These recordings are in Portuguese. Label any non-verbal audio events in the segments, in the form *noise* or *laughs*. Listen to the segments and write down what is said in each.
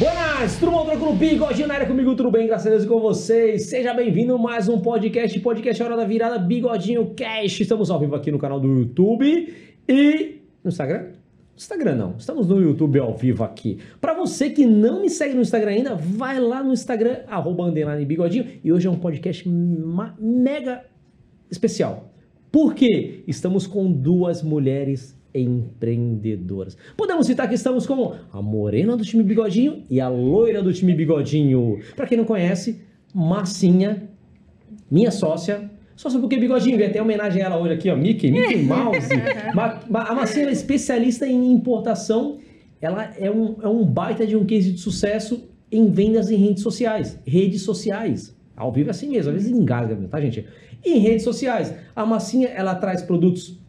Buenas, tudo bom? Tranquilo? Na área comigo, tudo bem? Graças a Deus e com vocês. Seja bem-vindo a mais um podcast, podcast Hora da Virada, Bigodinho Cash. Estamos ao vivo aqui no canal do YouTube e no Instagram. Instagram não, estamos no YouTube ao vivo aqui. Para você que não me segue no Instagram ainda, vai lá no Instagram, arroba bigodinho. E hoje é um podcast mega especial. Por quê? Estamos com duas mulheres empreendedoras. Podemos citar que estamos com a morena do time Bigodinho e a loira do time Bigodinho. Para quem não conhece, Massinha, minha sócia. Sócia porque Bigodinho, vem até homenagem a ela hoje aqui, ó, Mickey, Mickey *laughs* Mouse. a Massinha é especialista em importação. Ela é um, é um baita de um case de sucesso em vendas em redes sociais. Redes sociais. Ao vivo é assim mesmo, às vezes engasga, tá, gente? em redes sociais. A Massinha, ela traz produtos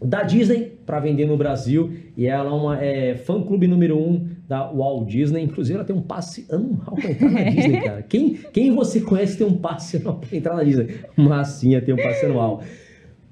da Disney para vender no Brasil e ela é uma é, fã clube número um da Walt Disney. Inclusive, ela tem um passe anual para entrar na *laughs* Disney, cara. Quem, quem você conhece tem um passe anual para entrar na Disney? Massinha tem um passe anual.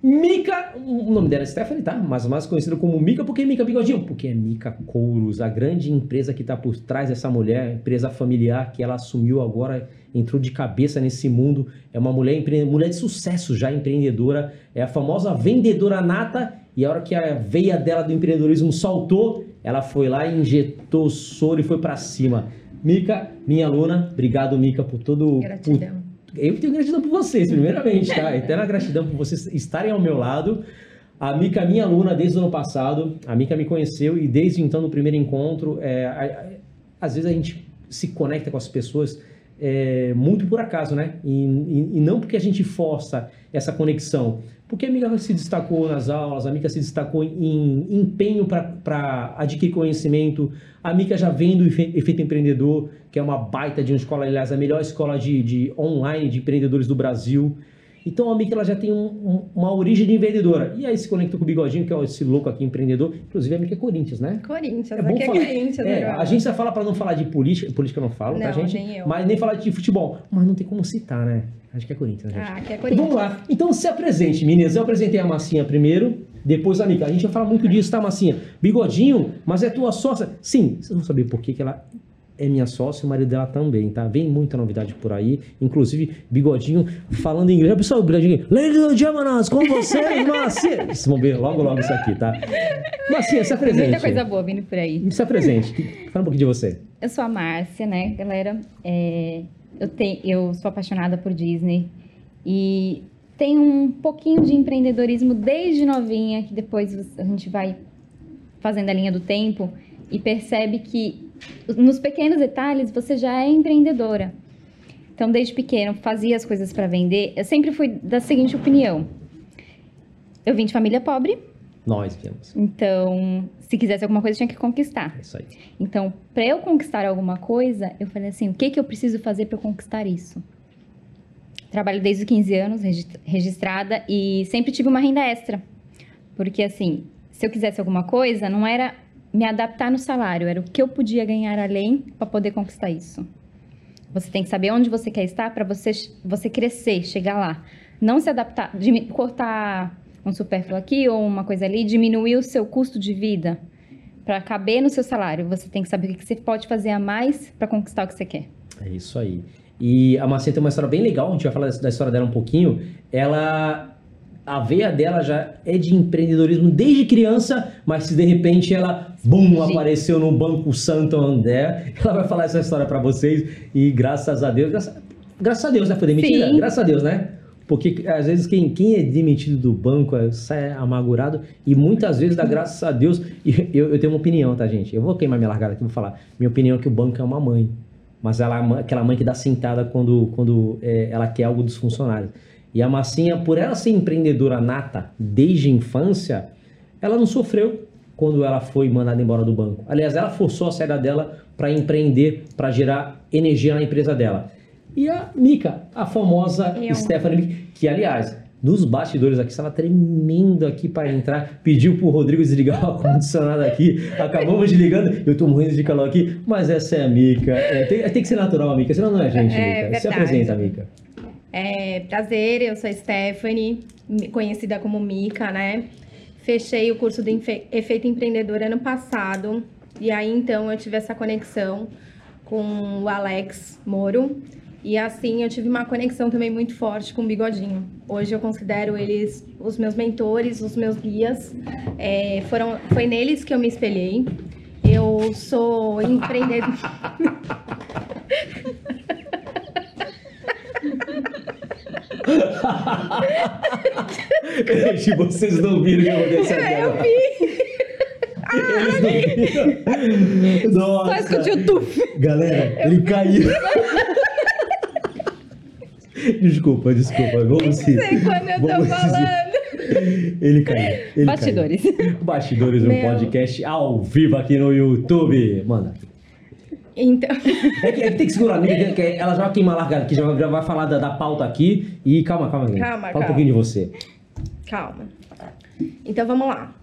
Mica, o nome dela é Stephanie, tá? Mas mais conhecida como Mica, por que Mica Bigodinho? Porque é Mica Couros, a grande empresa que está por trás dessa mulher, empresa familiar que ela assumiu agora, entrou de cabeça nesse mundo. É uma mulher, mulher de sucesso já, empreendedora, é a famosa vendedora nata. E a hora que a veia dela do empreendedorismo saltou, ela foi lá, injetou soro e foi para cima. Mica, minha aluna, obrigado, Mica, por todo. Gratidão. Por eu tenho gratidão por vocês, primeiramente, tá? Eterna gratidão por vocês estarem ao meu lado. A Mica minha aluna desde o ano passado. A Mica me conheceu e desde então, no primeiro encontro, é, a, a, às vezes a gente se conecta com as pessoas é, muito por acaso, né? E, e, e, não porque a gente força essa conexão. Porque a Mica se destacou nas aulas, a Mica se destacou em, em empenho para adquirir conhecimento. A Mica já vem do Efeito Empreendedor, que é uma baita de uma escola, aliás, a melhor escola de, de online de empreendedores do Brasil. Então a Mica ela já tem um, um, uma origem de empreendedora. E aí se conecta com o Bigodinho, que é esse louco aqui empreendedor. Inclusive a Mica é Corinthians, né? Corinthians, é bom é falar. é Corinthians. É, a gente só fala para não falar de política, política eu não falo, não, tá, gente? Nem eu. Mas nem falar de futebol. Mas não tem como citar, né? Acho que é Corinthians, gente. Ah, que é Corinthians. Então, vamos lá. Então se apresente, meninas. Eu apresentei a Massinha primeiro, depois a Mica. A gente vai falar muito disso, tá, Massinha? Bigodinho, mas é tua sócia. Sim, vocês vão saber por que, que ela é minha sócia e o marido dela também, tá? Vem muita novidade por aí, inclusive Bigodinho falando inglês. Pessoal, Bigodinho, Ladies and gentlemen, com vocês, *laughs* Marcia. Vocês vão ver logo, logo isso aqui, tá? Marcia, se apresente. Muita coisa boa vindo por aí. Se apresente. Fala um pouquinho de você. Eu sou a Márcia, né, galera? É, eu, te, eu sou apaixonada por Disney e tenho um pouquinho de empreendedorismo desde novinha, que depois a gente vai fazendo a linha do tempo e percebe que nos pequenos detalhes você já é empreendedora. Então, desde pequeno, fazia as coisas para vender. Eu sempre fui da seguinte opinião: eu vim de família pobre. Nós viemos. Então, se quisesse alguma coisa, tinha que conquistar. É isso aí. Então, para eu conquistar alguma coisa, eu falei assim: o que, que eu preciso fazer para conquistar isso? Trabalho desde os 15 anos, registrada, e sempre tive uma renda extra. Porque, assim, se eu quisesse alguma coisa, não era me adaptar no salário, era o que eu podia ganhar além para poder conquistar isso. Você tem que saber onde você quer estar para você, você crescer, chegar lá. Não se adaptar, cortar um supérfluo aqui ou uma coisa ali, diminuir o seu custo de vida para caber no seu salário. Você tem que saber o que você pode fazer a mais para conquistar o que você quer. É isso aí. E a Marcinha tem uma história bem legal, a gente vai falar da história dela um pouquinho. Ela a veia dela já é de empreendedorismo desde criança, mas se de repente ela, bum, apareceu no Banco Santander, ela vai falar essa história para vocês e graças a Deus, graças, graças a Deus, né? Foi demitida? Sim. Graças a Deus, né? Porque às vezes quem, quem é demitido do banco é, sai amargurado e muitas vezes dá graças a Deus. E eu, eu tenho uma opinião, tá, gente? Eu vou queimar minha largada aqui, vou falar. Minha opinião é que o banco é uma mãe. Mas ela é aquela mãe que dá sentada quando, quando é, ela quer algo dos funcionários. E a Massinha, por ela ser empreendedora nata desde a infância, ela não sofreu quando ela foi mandada embora do banco. Aliás, ela forçou a saída dela para empreender, para gerar energia na empresa dela. E a Mica, a famosa Eu. Stephanie, que aliás, nos bastidores aqui, estava tremendo aqui para entrar, pediu pro Rodrigo desligar o ar-condicionado aqui, acabamos desligando, eu tô morrendo de calor aqui, mas essa é a Mica. É, tem, tem, que ser natural, a Mica, senão não é gente, é, Mica. Se apresenta, Mica. É, prazer, eu sou Stephanie, conhecida como Mica, né? Fechei o curso de Efeito Empreendedor ano passado. E aí então eu tive essa conexão com o Alex Moro. E assim eu tive uma conexão também muito forte com o Bigodinho. Hoje eu considero eles os meus mentores, os meus guias. É, foram, foi neles que eu me espelhei. Eu sou empreendedora. *laughs* Gente, vocês não viram o que aconteceu É, eu agora. vi. Eles não. Nossa. Só o tuf. Galera, ele caiu. Desculpa, desculpa. Vamos sim. Sei quando eu tô falando. Ele caiu. Ele Bastidores. Caiu. Bastidores do Meu. podcast ao vivo aqui no YouTube. Manda. Então, É que, é que tem que segurar, né? Que ela já vai queimar largada aqui, já, já vai falar da, da pauta aqui. E calma, calma. Calma, Fala calma. um pouquinho de você. calma. Então vamos lá.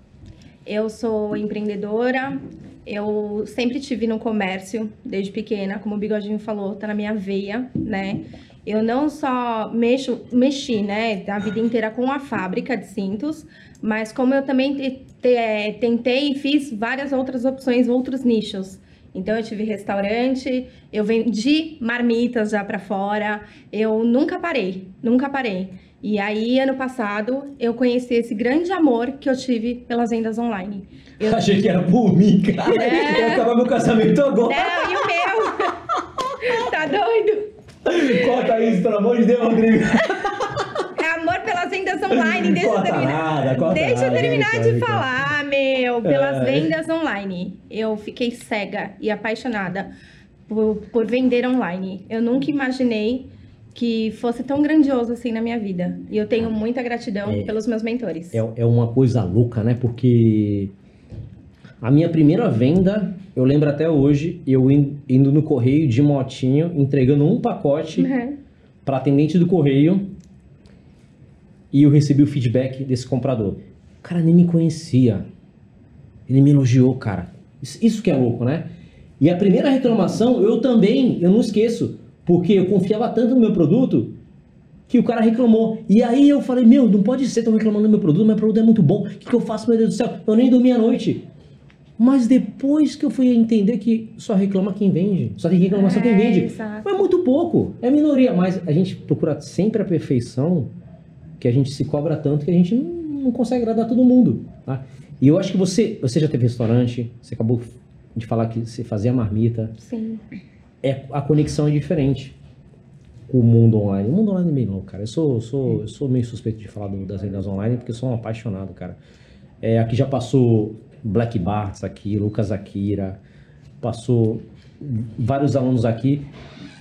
Eu sou empreendedora. Eu sempre tive no comércio desde pequena, como o Bigodinho falou, tá na minha veia, né? Eu não só mexo, mexi, né, a vida inteira com a fábrica de cintos, mas como eu também te- te- tentei e fiz várias outras opções, outros nichos. Então eu tive restaurante, eu vendi marmitas já para fora, eu nunca parei, nunca parei. E aí ano passado eu conheci esse grande amor que eu tive pelas vendas online. Eu *laughs* Achei que era por mim, cara. É. Vai acabar meu casamento agora. Não, e o meu? *laughs* tá doido? Corta isso, pelo amor de Deus, Rodrigo. *laughs* É amor pelas vendas online. Deixa eu Corta terminar. nada, Deixa eu nada, terminar vem cá, de falar, meu. Pelas É. vendas online. Eu fiquei cega e apaixonada por, por vender online. Eu nunca imaginei que fosse tão grandioso assim na minha vida. E eu tenho muita gratidão É. pelos meus mentores. É, é uma coisa louca, né? Porque a minha primeira venda, eu lembro até hoje, eu in- indo no correio de motinho, entregando um pacote Uhum. para atendente do correio e eu recebi o feedback desse comprador. O cara nem me conhecia. Ele me elogiou, cara. Isso, isso que é louco, né? E a primeira reclamação, eu também, eu não esqueço, porque eu confiava tanto no meu produto que o cara reclamou. E aí eu falei, meu, não pode ser, estão reclamando do meu produto, meu produto é muito bom, o que, que eu faço, meu Deus do céu? Eu nem dormi à noite. Mas depois que eu fui entender que só reclama quem vende, só tem reclamar só quem É, vende. exato. É muito pouco, é minoria, mas a gente procura sempre a perfeição, que a gente se cobra tanto que a gente não, não consegue agradar todo mundo, tá? E eu acho que você, você já teve restaurante, você acabou de falar que você fazia marmita, Sim. é, a conexão é diferente com o mundo online. O mundo online é meio louco, cara. Eu sou, sou, eu sou meio suspeito de falar do- das vendas online porque eu sou um apaixonado, cara. É, aqui já passou Black Barts aqui, Lucas Akira, passou vários alunos aqui.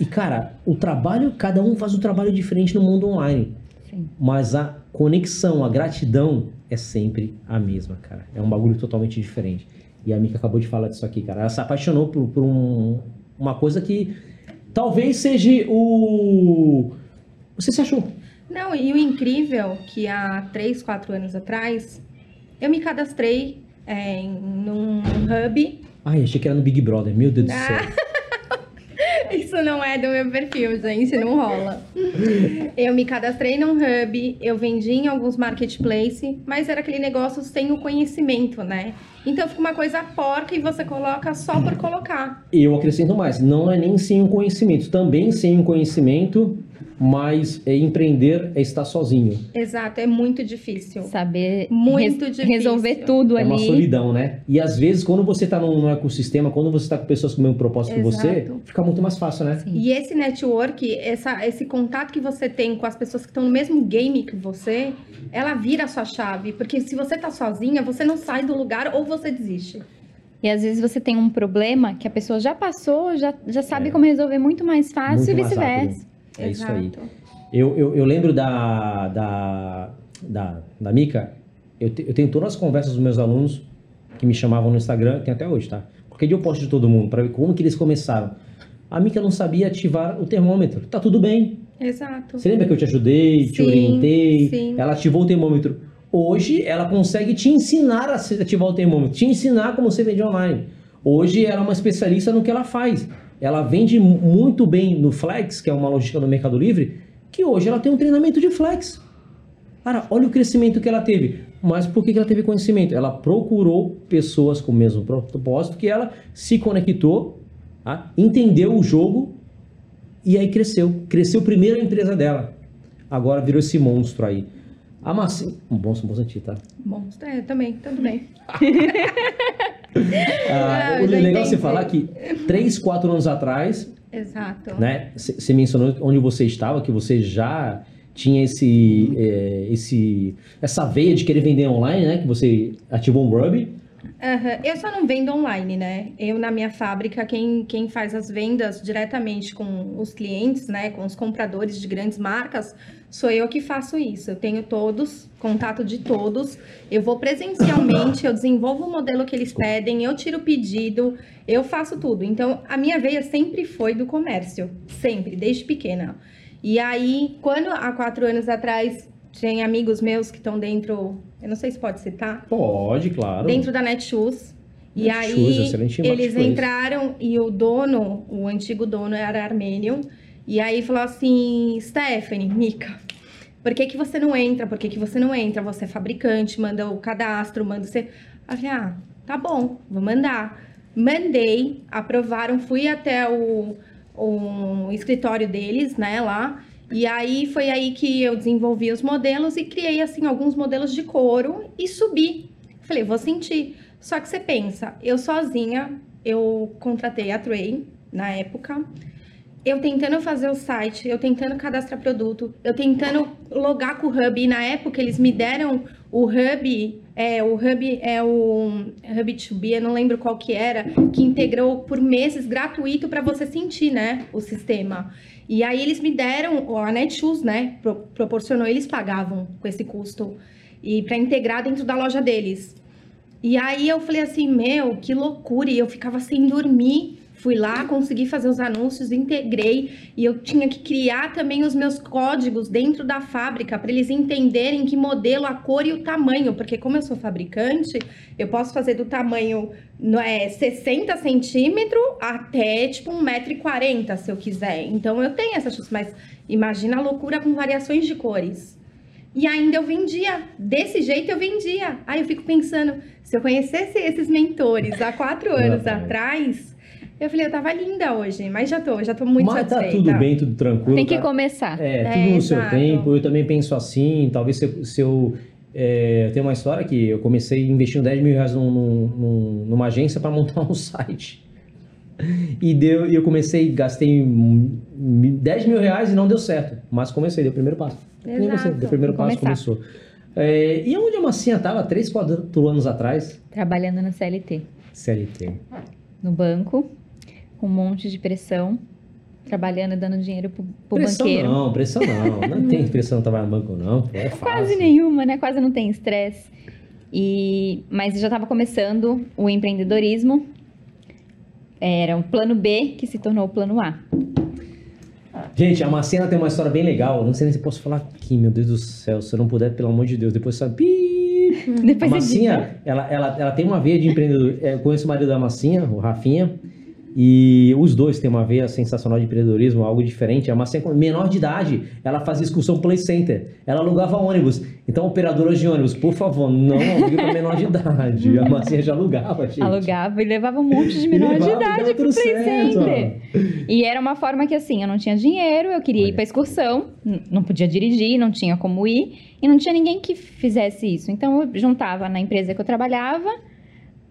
E, cara, o trabalho, cada um faz um trabalho diferente no mundo online. Sim. Mas a conexão, a gratidão é sempre a mesma, cara. É um bagulho totalmente diferente. E a Mika acabou de falar disso aqui, cara. Ela se apaixonou por, por um- uma coisa que talvez seja o. Você se achou? Não, e o incrível que há três, quatro anos atrás, eu me cadastrei é, num hub. Ai, achei que era no Big Brother. Meu Deus do céu. *laughs* Isso não é do meu perfil, gente, não rola. Eu me cadastrei num hub, eu vendi em alguns marketplace, mas era aquele negócio sem o conhecimento, né? Então fica uma coisa porca e você coloca só por colocar. Eu acrescento mais. Não é nem sem o conhecimento. Também sem o conhecimento, mas é empreender é estar sozinho. Exato, é muito difícil. Saber Muito res- difícil. resolver tudo É uma ali. solidão, né? E às vezes, quando você está num, num ecossistema, quando você está com pessoas com o mesmo propósito que você, Exato. fica muito mais fácil, né? Sim. E esse network, essa, esse contato que você tem com as pessoas que estão no mesmo game que você, ela vira a sua chave. Porque se você tá sozinha, você não sai do lugar ou você desiste. E às vezes você tem um problema que a pessoa já passou, já, já sabe É. como resolver muito mais fácil Muito e vice-versa. É isso aí. Exato. Eu, eu, eu lembro da, da, da, da Mica, eu, te- eu tenho todas as conversas dos meus alunos que me chamavam no Instagram, tem até hoje, tá? Porque eu posto de todo mundo, para ver como que eles começaram. A Mica não sabia ativar o termômetro. Tá tudo bem. Exato. Você lembra que eu te ajudei, te Sim, orientei? sim. Ela ativou o termômetro. Hoje ela consegue te ensinar a ativar o termômetro, te ensinar como você vende online. Hoje ela é uma especialista no que ela faz. Ela vende mu- muito bem no Flex, que é uma logística do Mercado Livre, que hoje ela tem um treinamento de Flex. Cara, olha o crescimento que ela teve. Mas por que ela teve conhecimento? Ela procurou pessoas com o mesmo propósito que ela, se conectou, tá? entendeu o jogo e aí cresceu. Cresceu primeiro a empresa dela. Agora virou esse monstro aí. A Massinha. Um bom, um bom sentido, tá? Monstro, é, também, tudo bem. *laughs* Ah, o legal é você falar que 3, 4 anos atrás, Exato. né? Você mencionou onde você estava, que você já tinha esse, é, esse, essa veia de querer vender online, né? Que você ativou um Ruby. Aham, Eu só não vendo online, né? Eu, na minha fábrica, quem, quem faz as vendas diretamente com os clientes, né? Com os compradores de grandes marcas, sou eu que faço isso. Eu tenho todos, contato de todos. Eu vou presencialmente, eu desenvolvo o modelo que eles pedem, eu tiro o pedido, eu faço tudo. Então, a minha veia sempre foi do comércio. Sempre, desde pequena. E aí, quando há quatro anos atrás, tem amigos meus que estão dentro... Eu não sei se pode citar Pode, claro. dentro da Netshoes. E Netshoes, aí eles entraram e o dono, o antigo dono era armênio. E aí falou assim, Stephanie, Mika, por que, que você não entra? Por que, que você não entra? Você é fabricante, manda o cadastro, manda você. Eu falei, ah, tá bom, vou mandar. Mandei, aprovaram, fui até o, o escritório deles, né, lá. E aí foi aí que eu desenvolvi os modelos e criei, assim, alguns modelos de couro e subi. Falei, vou sentir. Só que você pensa, eu sozinha, eu contratei a Trey na época. Eu tentando fazer o site, eu tentando cadastrar produto, eu tentando logar com o Hub. E na época eles me deram o Hub, é, o Hub é o Hub 2B, eu não lembro qual que era, que integrou por meses gratuito para você sentir, né, o sistema. E aí eles me deram, a Netshoes, né, pro- proporcionou, eles pagavam com esse custo e para integrar dentro da loja deles. E aí eu falei assim, meu, que loucura, e eu ficava sem dormir. Fui lá, consegui fazer os anúncios, integrei e eu tinha que criar também os meus códigos dentro da fábrica para eles entenderem que modelo, a cor e o tamanho, porque como eu sou fabricante, eu posso fazer do tamanho é, 60 centímetros até tipo 1,40m se eu quiser. Então eu tenho essas coisas, mas imagina a loucura com variações de cores. E ainda eu vendia. Desse jeito eu vendia. Aí eu fico pensando, se eu conhecesse esses mentores há quatro anos atrás, eu falei, eu tava linda hoje, mas já tô, já tô muito Mas tá satisfeita. tudo bem, tudo tranquilo. Tem que tá- começar. É, É, tudo no seu exato. tempo. Eu também penso assim. Talvez se, eu- se eu. É, eu tenho uma história que eu comecei investindo 10 mil reais num- num- num- numa agência para montar um *laughs* site. E deu, e eu comecei, gastei hum, 10 mil reais e não deu certo. Mas comecei, dei o primeiro passo. Nem você, deu o primeiro passo, Começar. começou. É, e onde a massinha estava 3, 4 anos atrás? Trabalhando na CLT. CLT. No banco, um monte de pressão, trabalhando e dando dinheiro pro, pro pressão banqueiro. não, pressão não. *laughs* Não tem pressão de trabalhar no banco, não. É fácil. Quase nenhuma, né? Quase não tem estresse. E mas já estava começando o empreendedorismo. Era um plano B que se tornou o plano A. Gente, a Macena tem uma história bem legal. Não sei nem se posso falar aqui, meu Deus do céu. Se eu não puder, pelo amor de Deus, depois sabe. *laughs* A Depois é Massinha, ela, ela, ela tem uma veia de empreendedor. é, Eu conheço o marido da Massinha, o Rafinha. E os dois têm uma veia sensacional de empreendedorismo, algo diferente. A Massinha, com menor de idade, ela fazia excursão Play Center. Ela alugava ônibus. Então, operadoras de ônibus, por favor, não alugue para menor de idade. A Massinha já alugava, gente. alugava e levava um monte de menor de idade pro Play certo. Center. E era uma forma que assim, eu não tinha dinheiro, eu queria ir Olha. pra excursão, n- não podia dirigir, não tinha como ir, e não tinha ninguém que fizesse isso. Então eu juntava na empresa que eu trabalhava,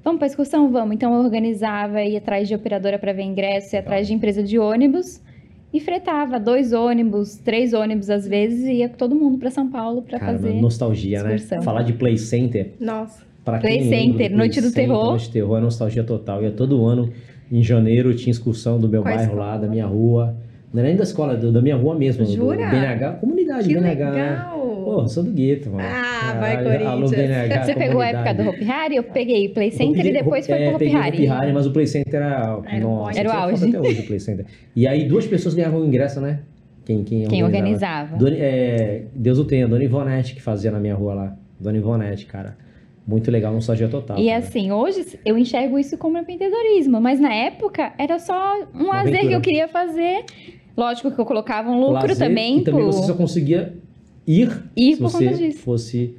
vamos pra excursão? Vamos. Então eu organizava, ia atrás de operadora para ver ingresso, ia atrás de empresa de ônibus. E fretava dois ônibus, três ônibus às vezes, e ia com todo mundo pra São Paulo pra Cara, fazer. nostalgia, né? excursão. Falar de Play Center. Nossa. Pra Play Center, Noite do Center, Terror. Noite do Terror é nostalgia total. Ia todo ano, em janeiro, tinha excursão do meu Qual bairro escola? lá, da minha rua. Não era nem da escola, do- da minha rua mesmo. do Jura? BNH, comunidade Que BNH. né? legal. Pô, sou do gueto, mano. Ah, vai, Caralho, alô, Corinthians. BNH, Você pegou a época do Hopi Hari? Eu peguei o Play Center peguei- e depois foi é, pro Hopi peguei o Hari. Hopi Hari, mas o Play Center era. Era o nossa. Era o auge. Até hoje o Play Center. E aí duas pessoas ganhavam o ingresso, né? Quem, quem, Quem organizava. Dona- é, Deus o tenha, Dona Ivonete que fazia na minha rua lá. Dona Ivonete, cara. Muito legal, nostalgia total. E cara. assim, hoje eu enxergo isso como empreendedorismo, mas na época era só um lazer que eu queria fazer. Lógico que eu colocava um lucro Lazer, também. E também pro- você só conseguia ir, Ir se por você conta disso. fosse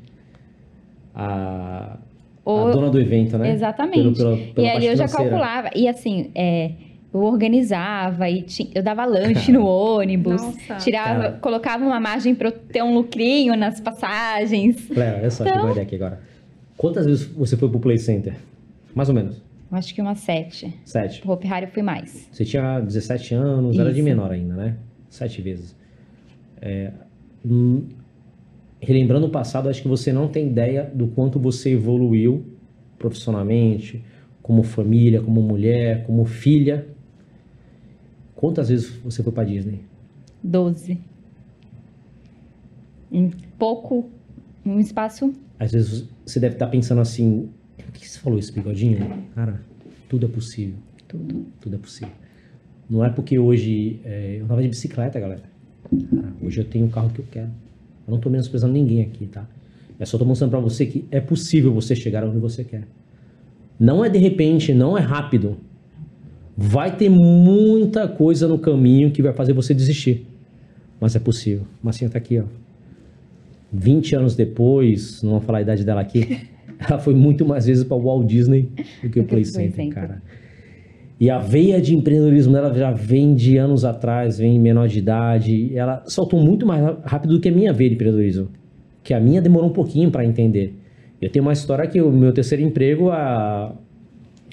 a, a Ou- dona do evento, né? Exatamente. Pelo- pela- pela e ali eu já financeira. calculava. E assim, é, eu organizava e ti- eu dava lanche no *laughs* ônibus. Nossa. Tirava, Cara. colocava uma margem para eu ter um lucrinho nas passagens. Léo, olha só, Então- uma ideia aqui agora. Quantas vezes você foi pro Play Center? Mais ou menos. Acho que umas sete. Sete. Hope Hari eu fui mais. Você tinha 17 anos, era de Isso. menor ainda, né? Sete vezes. É, hum, relembrando o passado, acho que você não tem ideia do quanto você evoluiu profissionalmente, como família, como mulher, como filha. Quantas vezes você foi pra Disney? Doze. Em pouco, um espaço. Às vezes você deve estar pensando assim: por que você falou isso, bigodinho? Cara, tudo é possível. Tudo. Tudo é possível. Não é porque hoje. é, eu tava de bicicleta, galera. Cara, hoje eu tenho o carro que eu quero. Eu não tô menosprezando ninguém aqui, tá? Eu só tô mostrando pra você que é possível você chegar onde você quer. Não é de repente, não é rápido. Vai ter muita coisa no caminho que vai fazer você desistir. Mas é possível. Massinha tá aqui, ó. 20 anos depois, não vou falar a idade dela aqui, *laughs* ela foi muito mais vezes para o Walt Disney do que o Play Center, Center. cara. E a veia de empreendedorismo dela já vem de anos atrás, vem menor de idade. Ela saltou muito mais rápido do que a minha veia de empreendedorismo. Que a minha demorou um pouquinho para entender. Eu tenho uma história que o meu terceiro emprego, a...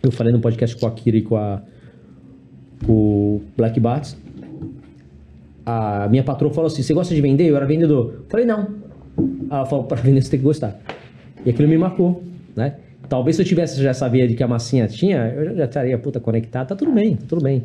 eu falei no podcast com a Kira e com, a... com o Black Bats. A minha patroa falou assim: Você gosta de vender? Eu era vendedor. Eu falei: Não. Ela falou: Para vender você tem que gostar. E aquilo me marcou, né? Talvez se eu tivesse já essa veia de que a massinha tinha, eu já- estaria puta conectado. Tá tudo bem, tá tudo bem.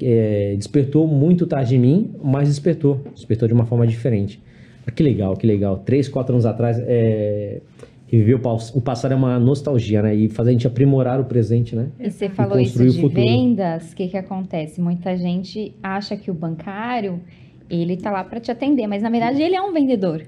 É, despertou muito tarde em mim, mas despertou. Despertou de uma forma diferente. Ah, que legal, que legal. Três, quatro anos atrás, é, reviver o, o passado é uma nostalgia, né? E fazer a gente aprimorar o presente, né? E você falou E isso de vendas, o que que acontece? Muita gente acha que o bancário, ele tá lá para te atender, mas na verdade ele é um vendedor.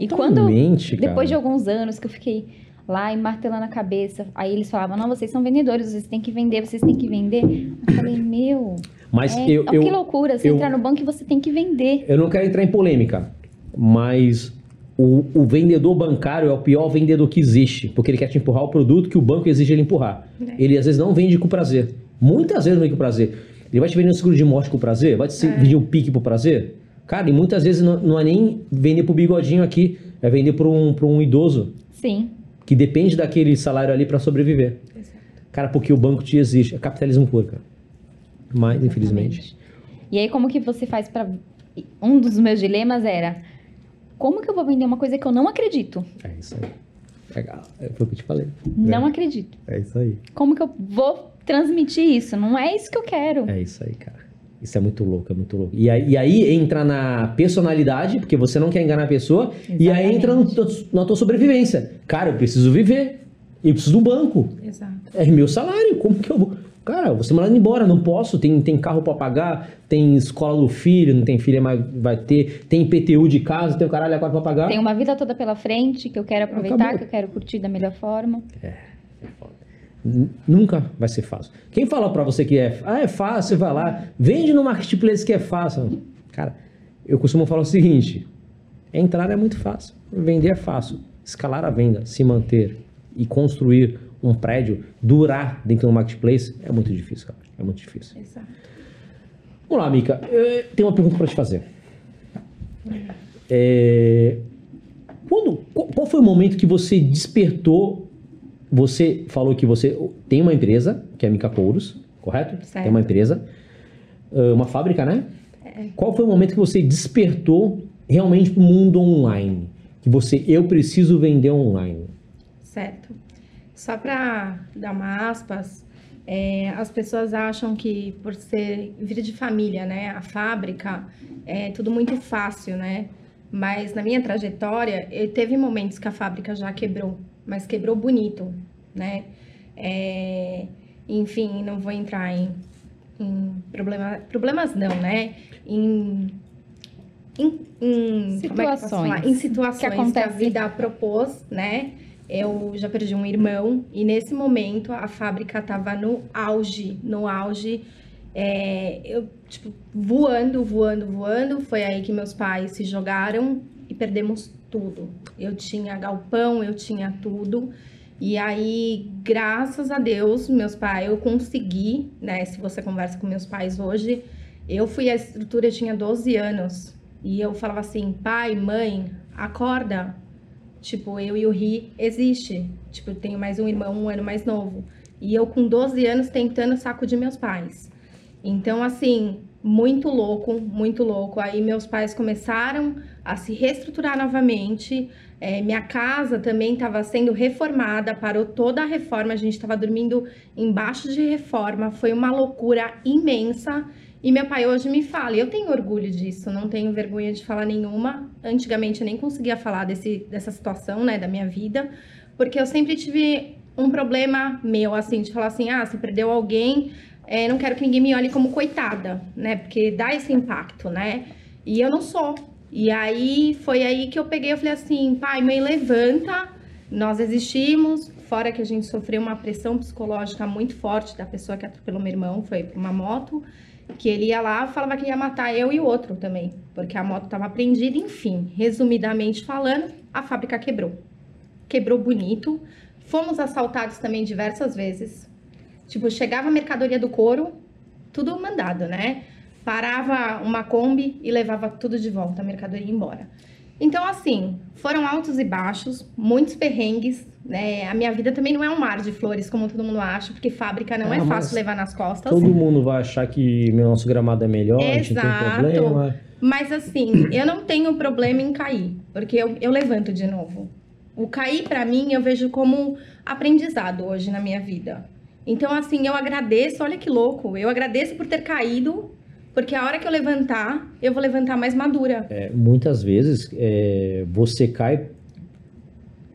E quando- Totalmente, cara. Depois de alguns anos que eu fiquei lá e martelando a cabeça, aí eles falavam, não, vocês são vendedores, vocês têm que vender, vocês têm que vender. Eu falei, meu, Mas é, eu, ó, que eu, loucura, você eu- entrar no banco e você tem que vender. eu não quero entrar em polêmica, mas o, o vendedor bancário é o pior vendedor que existe, porque ele quer te empurrar o produto que o banco exige ele empurrar. Ele às vezes não vende com prazer. Muitas vezes não vende com prazer. Ele vai te vender um seguro de morte com prazer? Vai te É. vender um pique por prazer? Cara, e muitas vezes não, não é nem vender pro bigodinho aqui, é vender para um, pra um idoso Sim, que depende daquele salário ali para sobreviver. Exato. Cara, porque o banco te exige. É capitalismo puro, cara. Mas, infelizmente. E aí como que você faz para Um dos meus dilemas era, como que eu vou vender uma coisa que eu não acredito? É isso aí. Legal. É, Foi o que eu te falei. Não acredito. É isso aí. Como que eu vou transmitir isso? Não é isso que eu quero. É isso aí, cara. Isso é muito louco, é muito louco. E aí, e aí entra na personalidade, porque você não quer enganar a pessoa, e aí entra no na tua sobrevivência. Cara, eu preciso viver. Eu preciso do banco. Exato. É meu salário. Como que eu vou? Cara, você mandando embora, não posso. Tem, tem carro pra pagar, tem escola do filho, não tem filho, mas vai ter. Tem IPTU de casa, tem o caralho a quatro pra pagar. Tem uma vida toda pela frente que eu quero aproveitar, Acabou. que eu quero curtir da melhor forma. N- Nunca vai ser fácil. Quem fala pra você que é, ah, é fácil, vai lá, vende no marketplace que é fácil. Cara, eu costumo falar o seguinte: entrar é muito fácil, vender é fácil, escalar a venda, se manter e construir um prédio, durar dentro do marketplace é muito difícil, cara. É muito difícil. Exato. Vamos lá, Mica. Eu tenho uma pergunta para te fazer. É, quando, qual foi o momento que você despertou? Você falou que você tem uma empresa, que é a Mica Couros, correto? Certo. Tem uma empresa, ah, uma fábrica, né? Qual foi o momento que você despertou realmente para o mundo online? Que você, eu preciso vender online. Certo. Só para dar uma aspas, é, as pessoas acham que por ser vir de família, né, a fábrica é tudo muito fácil, né? Mas na minha trajetória, eu teve momentos que a fábrica já quebrou, mas quebrou bonito, né? É, enfim, não vou entrar em, em problema, problemas não, né? Em, em, em- como é? Situações em situações que que, a vida propôs, né? Eu já perdi um irmão e nesse momento a fábrica estava no auge, no auge. É, eu, tipo, voando, voando, voando. Foi aí que meus pais se jogaram e perdemos tudo. Eu tinha galpão, eu tinha tudo. E aí, graças a Deus, meus pais, eu consegui, né? Se você conversa com meus pais hoje, eu fui à estrutura, eu tinha 12 anos. E eu falava assim, pai, mãe, acorda. Tipo, eu e o Ri existe. Tipo, eu tenho mais um irmão, um ano mais novo. E eu com 12 anos tentando sacudir meus pais. Então, assim, muito louco, muito louco. Aí meus pais começaram a se reestruturar novamente. É, minha casa também estava sendo reformada, parou toda a reforma, a gente estava dormindo embaixo de reforma, foi uma loucura imensa. E meu pai hoje me fala, eu tenho orgulho disso, não tenho vergonha de falar nenhuma. Antigamente eu nem conseguia falar desse, dessa situação, né, da minha vida, porque eu sempre tive um problema meu, assim, de falar assim, ah, se perdeu alguém, é, não quero que ninguém me olhe como coitada, né? Porque dá esse impacto, né? E eu não sou. E aí foi aí que eu peguei, eu falei assim, pai, mãe, levanta, nós existimos, fora que a gente sofreu uma pressão psicológica muito forte da pessoa que atropelou meu irmão, foi pra uma moto, que ele ia lá, falava que ia matar eu e o outro também, porque a moto estava prendida, enfim, resumidamente falando, a fábrica quebrou. Quebrou bonito. Fomos assaltados também diversas vezes. Tipo, chegava a mercadoria do couro, tudo mandado, né? Parava uma Kombi e levava tudo de volta, a mercadoria embora. Então, assim, foram altos e baixos, muitos perrengues, né? A minha vida também não é um mar de flores, como todo mundo acha, porque fábrica não Ah, é fácil levar nas costas. Todo mundo vai achar que meu nosso gramado é melhor, a gente tem Exato. problema. Mas assim, eu não tenho problema em cair, porque eu, eu levanto de novo. O cair, pra mim, eu vejo como aprendizado hoje na minha vida. Então, assim, eu agradeço, olha que louco, eu agradeço por ter caído, porque a hora que eu levantar, eu vou levantar mais madura. É, muitas vezes é, você cai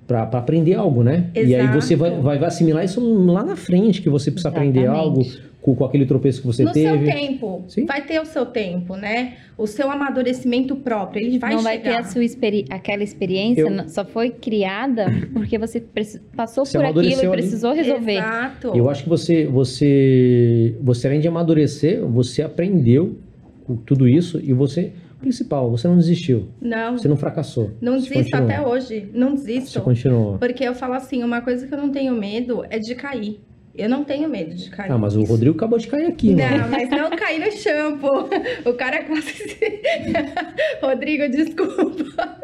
pra pra aprender algo, né? E aí você vai, Exato. vai assimilar isso lá na frente, que você precisa aprender algo Exatamente. Com, com aquele tropeço que você no seu teve. tempo, Sim. vai ter o seu tempo, né? O seu amadurecimento próprio, ele vai não chegar. vai ter a sua experi aquela experiência, Eu- só foi criada *coughs* porque você preci- passou Você por aquilo e amadureceu ali. precisou resolver. Exato. Eu acho que você, você, você além de amadurecer, você aprendeu com tudo isso e você, principal, você não desistiu, Não, você não fracassou. não você desisto continuou. até hoje. Não Você desisto. continuou. Porque eu falo assim, uma coisa que eu não tenho medo é de cair. Eu não tenho medo de cair. Ah, mas o Rodrigo acabou de cair aqui, mano. Não, mas não cair no shampoo. O cara quase se... *laughs* Rodrigo, desculpa.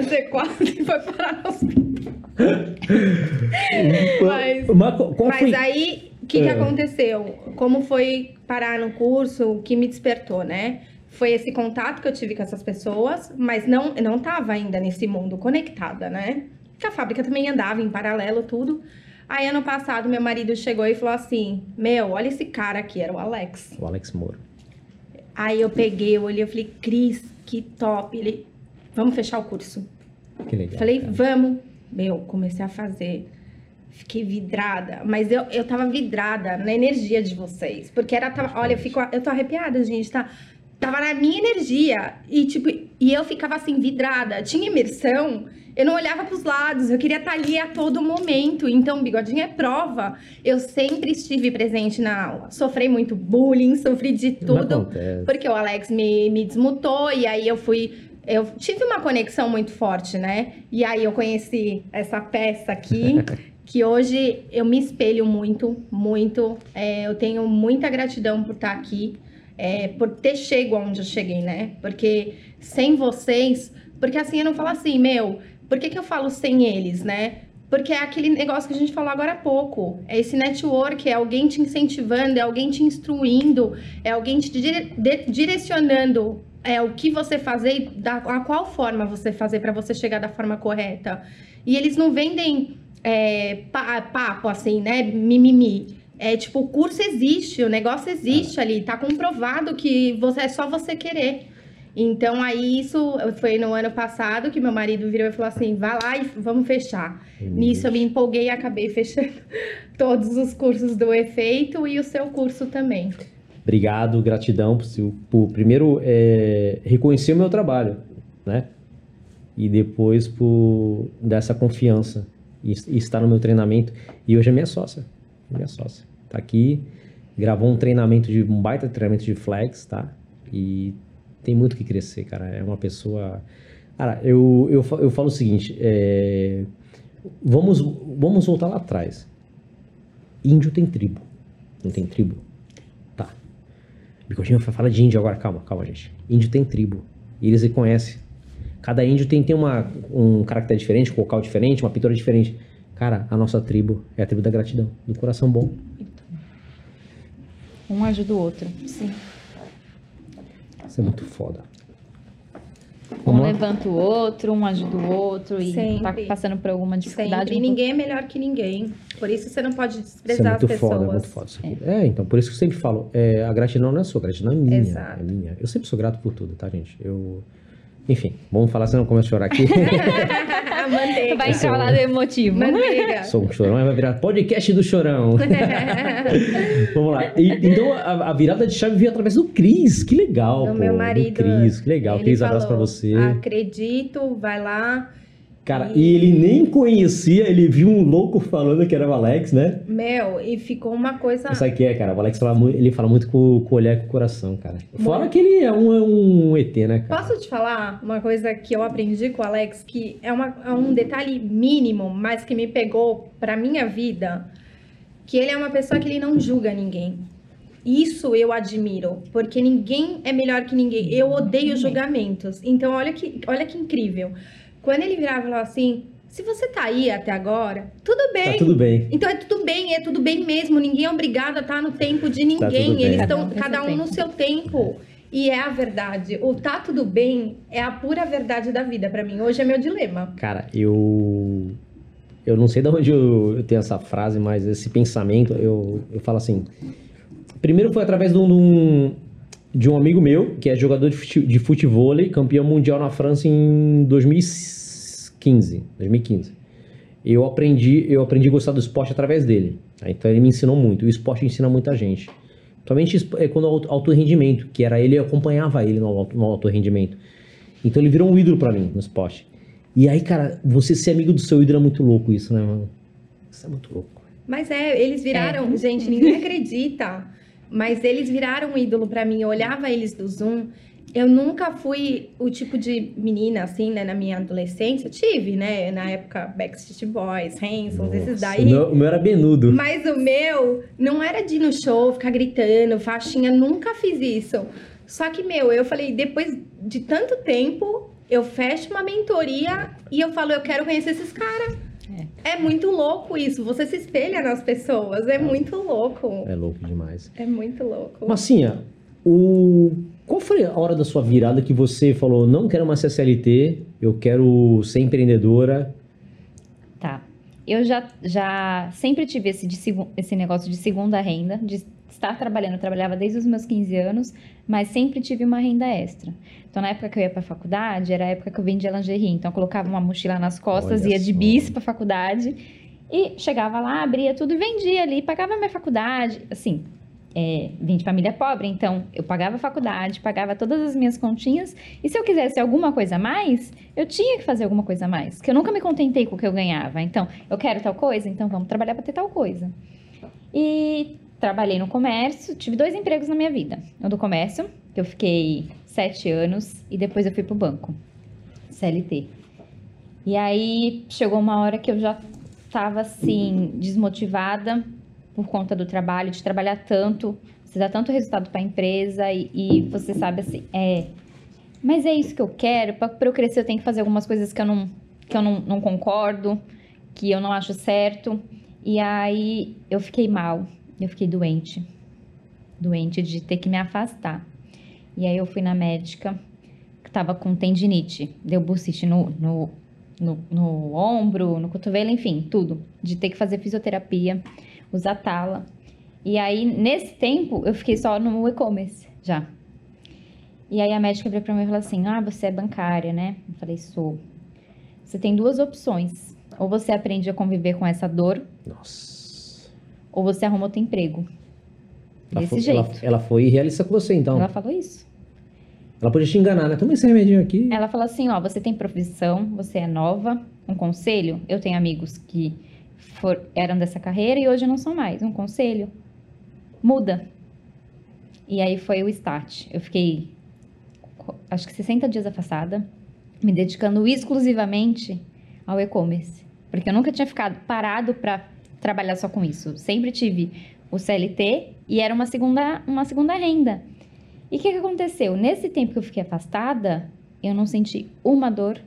Você quase foi parar no hospital. Mas- Mas foi? aí, o que, que É. aconteceu? Como foi parar no curso, o que me despertou, né? Foi esse contato que eu tive com essas pessoas, mas não, não tava ainda nesse mundo conectada, né? Porque a fábrica também andava em paralelo, tudo. Aí, ano passado, meu marido chegou e falou assim: Meu, olha esse cara aqui, era o Alex. O Alex Moura. Aí eu peguei, eu olhei, eu falei: Cris, que top. Ele, vamos fechar o curso. Que legal. Falei, cara. vamos. Meu, comecei a fazer. Fiquei vidrada, mas eu, eu tava vidrada na energia de vocês. Porque era. Tava, olha, eu, fico, eu tô arrepiada, gente. Tá, tava na minha energia. E, tipo, e eu ficava assim, vidrada. Tinha imersão, eu não olhava pros lados. Eu queria estar ali a todo momento. Então, bigodinho é prova. Eu sempre estive presente na aula. Sofri muito bullying, *laughs* sofri de tudo. Porque o Alex me, me desmutou e aí eu fui. Eu tive uma conexão muito forte, né? E aí eu conheci essa peça aqui, *laughs* que hoje eu me espelho muito, muito. É, eu tenho muita gratidão por estar aqui, é, por ter chego onde eu cheguei, né? Porque sem vocês. Porque assim, eu não falo assim, meu, por que, que eu falo sem eles, né? Porque é aquele negócio que a gente falou agora há pouco. É esse network, é alguém te incentivando, é alguém te instruindo, é alguém te dire- de- direcionando é, o que você fazer e da, a qual forma você fazer para você chegar da forma correta. E eles não vendem é, pa- papo assim, né? Mimimi. É tipo, o curso existe, o negócio existe ali, tá comprovado que você, é só você querer. Então, aí isso foi no ano passado que meu marido virou e falou assim: vai lá e vamos fechar. Nisso eu me empolguei e acabei *laughs* fechando todos os cursos do efeito e o seu curso também. Obrigado, gratidão por, por primeiro é, reconhecer o meu trabalho, né? E depois por dar essa confiança e, e estar no meu treinamento. E hoje é minha sócia, minha sócia. Tá aqui, gravou um treinamento de um baita treinamento de flex, tá? E tem muito que crescer, cara. É uma pessoa Cara, eu, eu, eu falo o seguinte, é, vamos, vamos voltar lá atrás. Índio tem tribo. Não tem tribo? Tá. Bigodinho fala de índio agora, calma, calma, gente. Índio tem tribo. E eles reconhecem. Cada índio tem, tem uma, um caractere diferente, um vocal diferente, uma pintura diferente. Cara, a nossa tribo é a tribo da gratidão, do coração bom. Um ajuda o outro. Sim. Isso é muito foda. Um levanta o outro, um ajuda o outro e tá Sempre. passando por alguma dificuldade. Sempre. E ninguém é melhor que ninguém. Por isso você não pode Isso é desprezar muito as pessoas. foda, é muito foda isso aqui. É. então, por isso que eu sempre falo, é, a gratidão não é sua, a gratidão é minha. Exato. É minha. Eu sempre sou grato por tudo, tá, gente? Eu. Enfim, vamos falar, senão eu começo a chorar aqui. *laughs* *laughs* Manteiga. Vai entrar lá do emotivo. Manteiga. sou um chorão, vai virar podcast do chorão. *laughs* vamos lá. E- então, a, a virada de chave veio através do Cris. Que legal, Do pô. meu Do marido. Cris, que legal. Ele Cris, abraço pra falou, você. Acredito, vai lá. Cara, e ele nem conhecia, ele viu um louco falando que era o Alex, né? Meu, e ficou uma coisa. Sabe o que é, cara? O Alex fala muito, ele fala muito com, com o olhar e com o coração, cara. Fora que ele é um, é um ET, né, cara? Posso te falar uma coisa que eu aprendi com o Alex, que é, uma- é um detalhe mínimo, mas que me pegou pra minha vida, que ele é uma pessoa que ele não julga ninguém. Isso eu admiro, porque ninguém é melhor que ninguém. Eu odeio julgamentos. Então, olha que, olha que incrível. Quando ele virava e falava assim, se você tá aí até agora, tudo bem. Tá tudo bem. Então é tudo bem, é tudo bem mesmo. Ninguém é obrigado a estar no tempo de Tá ninguém. bem. Eles estão tem cada um no seu tempo. E é a verdade. O tá tudo bem é a pura verdade da vida pra mim. Hoje é meu dilema. Cara, eu. Eu não sei de onde eu, eu tenho essa frase, mas esse pensamento, eu, eu falo assim. Primeiro foi através de um, de um- de um amigo meu, que é jogador de, fute, de futebol, campeão mundial na França em 2015. 2015. Eu aprendi, eu aprendi a gostar do esporte através dele. tá? Então ele me ensinou muito. O esporte ensina muita gente. Principalmente é quando é alto, rendimento, que era ele, eu acompanhava ele no alto, no alto rendimento. Então ele virou um ídolo pra mim no esporte. E aí, cara, você ser amigo do seu ídolo é muito louco isso, né, mano? Isso é muito louco. Mas é, eles viraram, gente, ninguém acredita. Mas eles viraram um ídolo pra mim. Eu olhava eles do Zoom. Eu nunca fui o tipo de menina, assim, né, na minha adolescência. Tive, né, na época, Backstreet Boys, Hansons, esses daí. O meu, o meu era benudo. Mas o meu não era de ir no show, ficar gritando, faixinha, nunca fiz isso. Só que, meu, eu falei, depois de tanto tempo, eu fecho uma mentoria e eu falo, eu quero conhecer esses caras. É. muito louco isso, você se espelha nas pessoas, é muito louco. É louco demais. É muito louco. Massinha, o... qual foi a hora da sua virada que você falou, não quero mais ser CLT, eu quero ser empreendedora? Tá. Eu já, já sempre tive esse, de esse negócio de segunda renda, de estar trabalhando. Eu trabalhava desde os meus 15 anos, mas sempre tive uma renda extra. Então, na época que eu ia pra faculdade, era a época que eu vendia lingerie. Então, eu colocava uma mochila nas costas, Olha ia de só. bis pra faculdade. E chegava lá, abria tudo e vendia ali, pagava minha faculdade. Assim, é, vim de família pobre, então eu pagava a faculdade, pagava todas as minhas continhas. E se eu quisesse alguma coisa a mais, eu tinha que fazer alguma coisa a mais. Que eu nunca me contentei com o que eu ganhava. Então, eu quero tal coisa, então vamos trabalhar para ter tal coisa. E trabalhei no comércio, tive dois empregos na minha vida. O do comércio, que eu fiquei sete anos, e depois eu fui pro banco, CLT. E aí chegou uma hora que eu já estava assim, desmotivada por conta do trabalho, de trabalhar tanto, você dá tanto resultado para a empresa e, e você sabe assim, é, mas é isso que eu quero, para eu crescer eu tenho que fazer algumas coisas que eu não, que eu não, não concordo, que eu não acho certo. E aí eu fiquei mal, eu fiquei doente, doente de ter que me afastar. E aí eu fui na médica, que tava com tendinite, deu bursite no, no, no, no ombro, no cotovelo, enfim, tudo. De ter que fazer fisioterapia, usar tala. E aí, nesse tempo, eu fiquei só no e-commerce, já. E aí a médica veio pra mim e falou assim, ah, você é bancária, né? Eu falei, sou. Você tem duas opções. Ou você aprende a conviver com essa dor, Nossa. Ou você arruma outro emprego. Ela Desse foi, jeito. Ela, ela foi realista com você, então. Ela Ela, falou isso. podia te enganar, né? Toma esse remedinho aqui. Ela falou assim, ó, você tem profissão, você é nova, um conselho. Eu tenho amigos que for- eram dessa carreira e hoje não são mais. Um conselho, muda. E aí foi o start. Eu fiquei, acho que 60 dias afastada. me dedicando exclusivamente ao e-commerce. Porque eu nunca tinha ficado parado para trabalhar só com isso. Sempre tive o CLT e era uma segunda, uma segunda renda. E o que, que aconteceu? Nesse tempo que eu fiquei afastada, eu não senti uma dor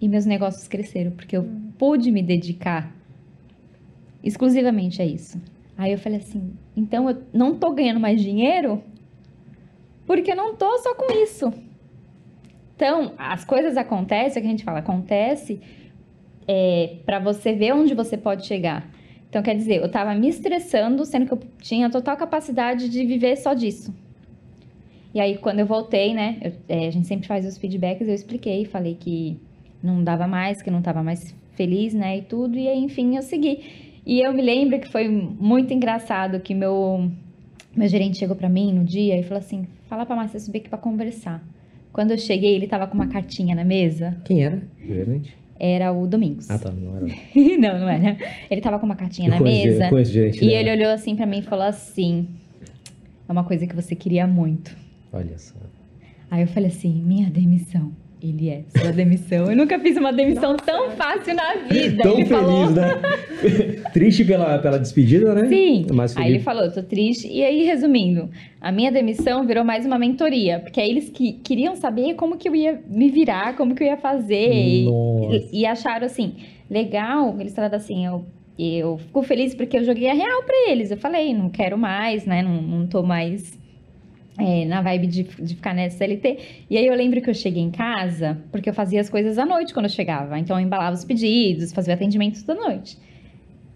e meus negócios cresceram, porque eu pude me dedicar exclusivamente a isso. Aí eu falei assim, então eu não tô ganhando mais dinheiro porque eu não tô só com isso. Então, as coisas acontecem, é o que a gente fala, acontece é, para você ver onde você pode chegar. Então, quer dizer, eu estava me estressando, sendo que eu tinha total capacidade de viver só disso. E aí, quando eu voltei, né, eu, é, a gente sempre faz os feedbacks, eu expliquei, falei que não dava mais, que não estava mais feliz, né, e tudo, e aí, enfim, eu segui. E eu me lembro que foi muito engraçado que meu, meu gerente chegou para mim no dia e falou assim, fala pra Márcia subir aqui pra conversar. Quando eu cheguei, ele tava com uma cartinha na mesa. Quem era? Gerente? Era o Domingos. Ah, tá. Não era. *laughs* não, não era. Ele tava com uma cartinha Eu na conheço, mesa. eu conheço o gerente E dela. ele olhou assim pra mim e falou assim: É uma coisa que você queria muito. Olha só. Aí eu falei assim: Minha demissão. Ele é, sua demissão. Eu nunca fiz uma demissão tão fácil na vida. Tão ele feliz, falou. né? *laughs* Triste pela, pela despedida, né? Sim. Mas aí ele falou, eu tô triste. E aí, resumindo, a minha demissão virou mais uma mentoria. Porque aí eles que, queriam saber como que eu ia me virar, como que eu ia fazer. E- Nossa. E, e acharam assim, legal, eles falaram assim, eu, eu fico feliz porque eu joguei a real pra eles. Eu falei, não quero mais, né? Não, não tô mais é, na vibe de, de ficar nessa CLT. E aí eu lembro que eu cheguei em casa, porque eu fazia as coisas à noite quando eu chegava. Então eu embalava os pedidos, fazia o atendimento toda noite.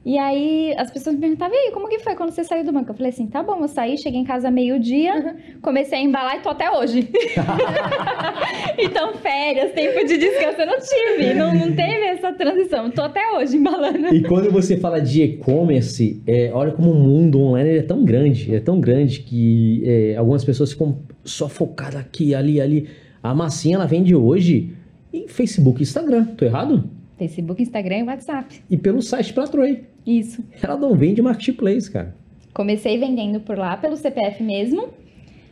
E aí as pessoas me perguntavam, e aí, como que foi quando você saiu do banco? Eu falei assim, tá bom, eu saí, cheguei em casa meio-dia, comecei a embalar e tô até hoje. *laughs* então, férias, tempo de descanso eu não tive, não, não teve essa transição, tô até hoje embalando. E quando você fala de e-commerce, é, olha como o mundo online ele é tão grande, é tão grande que é, algumas pessoas ficam só focadas aqui, ali, ali. A massinha ela vende hoje em Facebook e Instagram, tô errado? Facebook, Instagram e WhatsApp, E pelo site Platroy. isso. Ela não vende marketplace, cara. Comecei vendendo por lá, pelo CPF mesmo,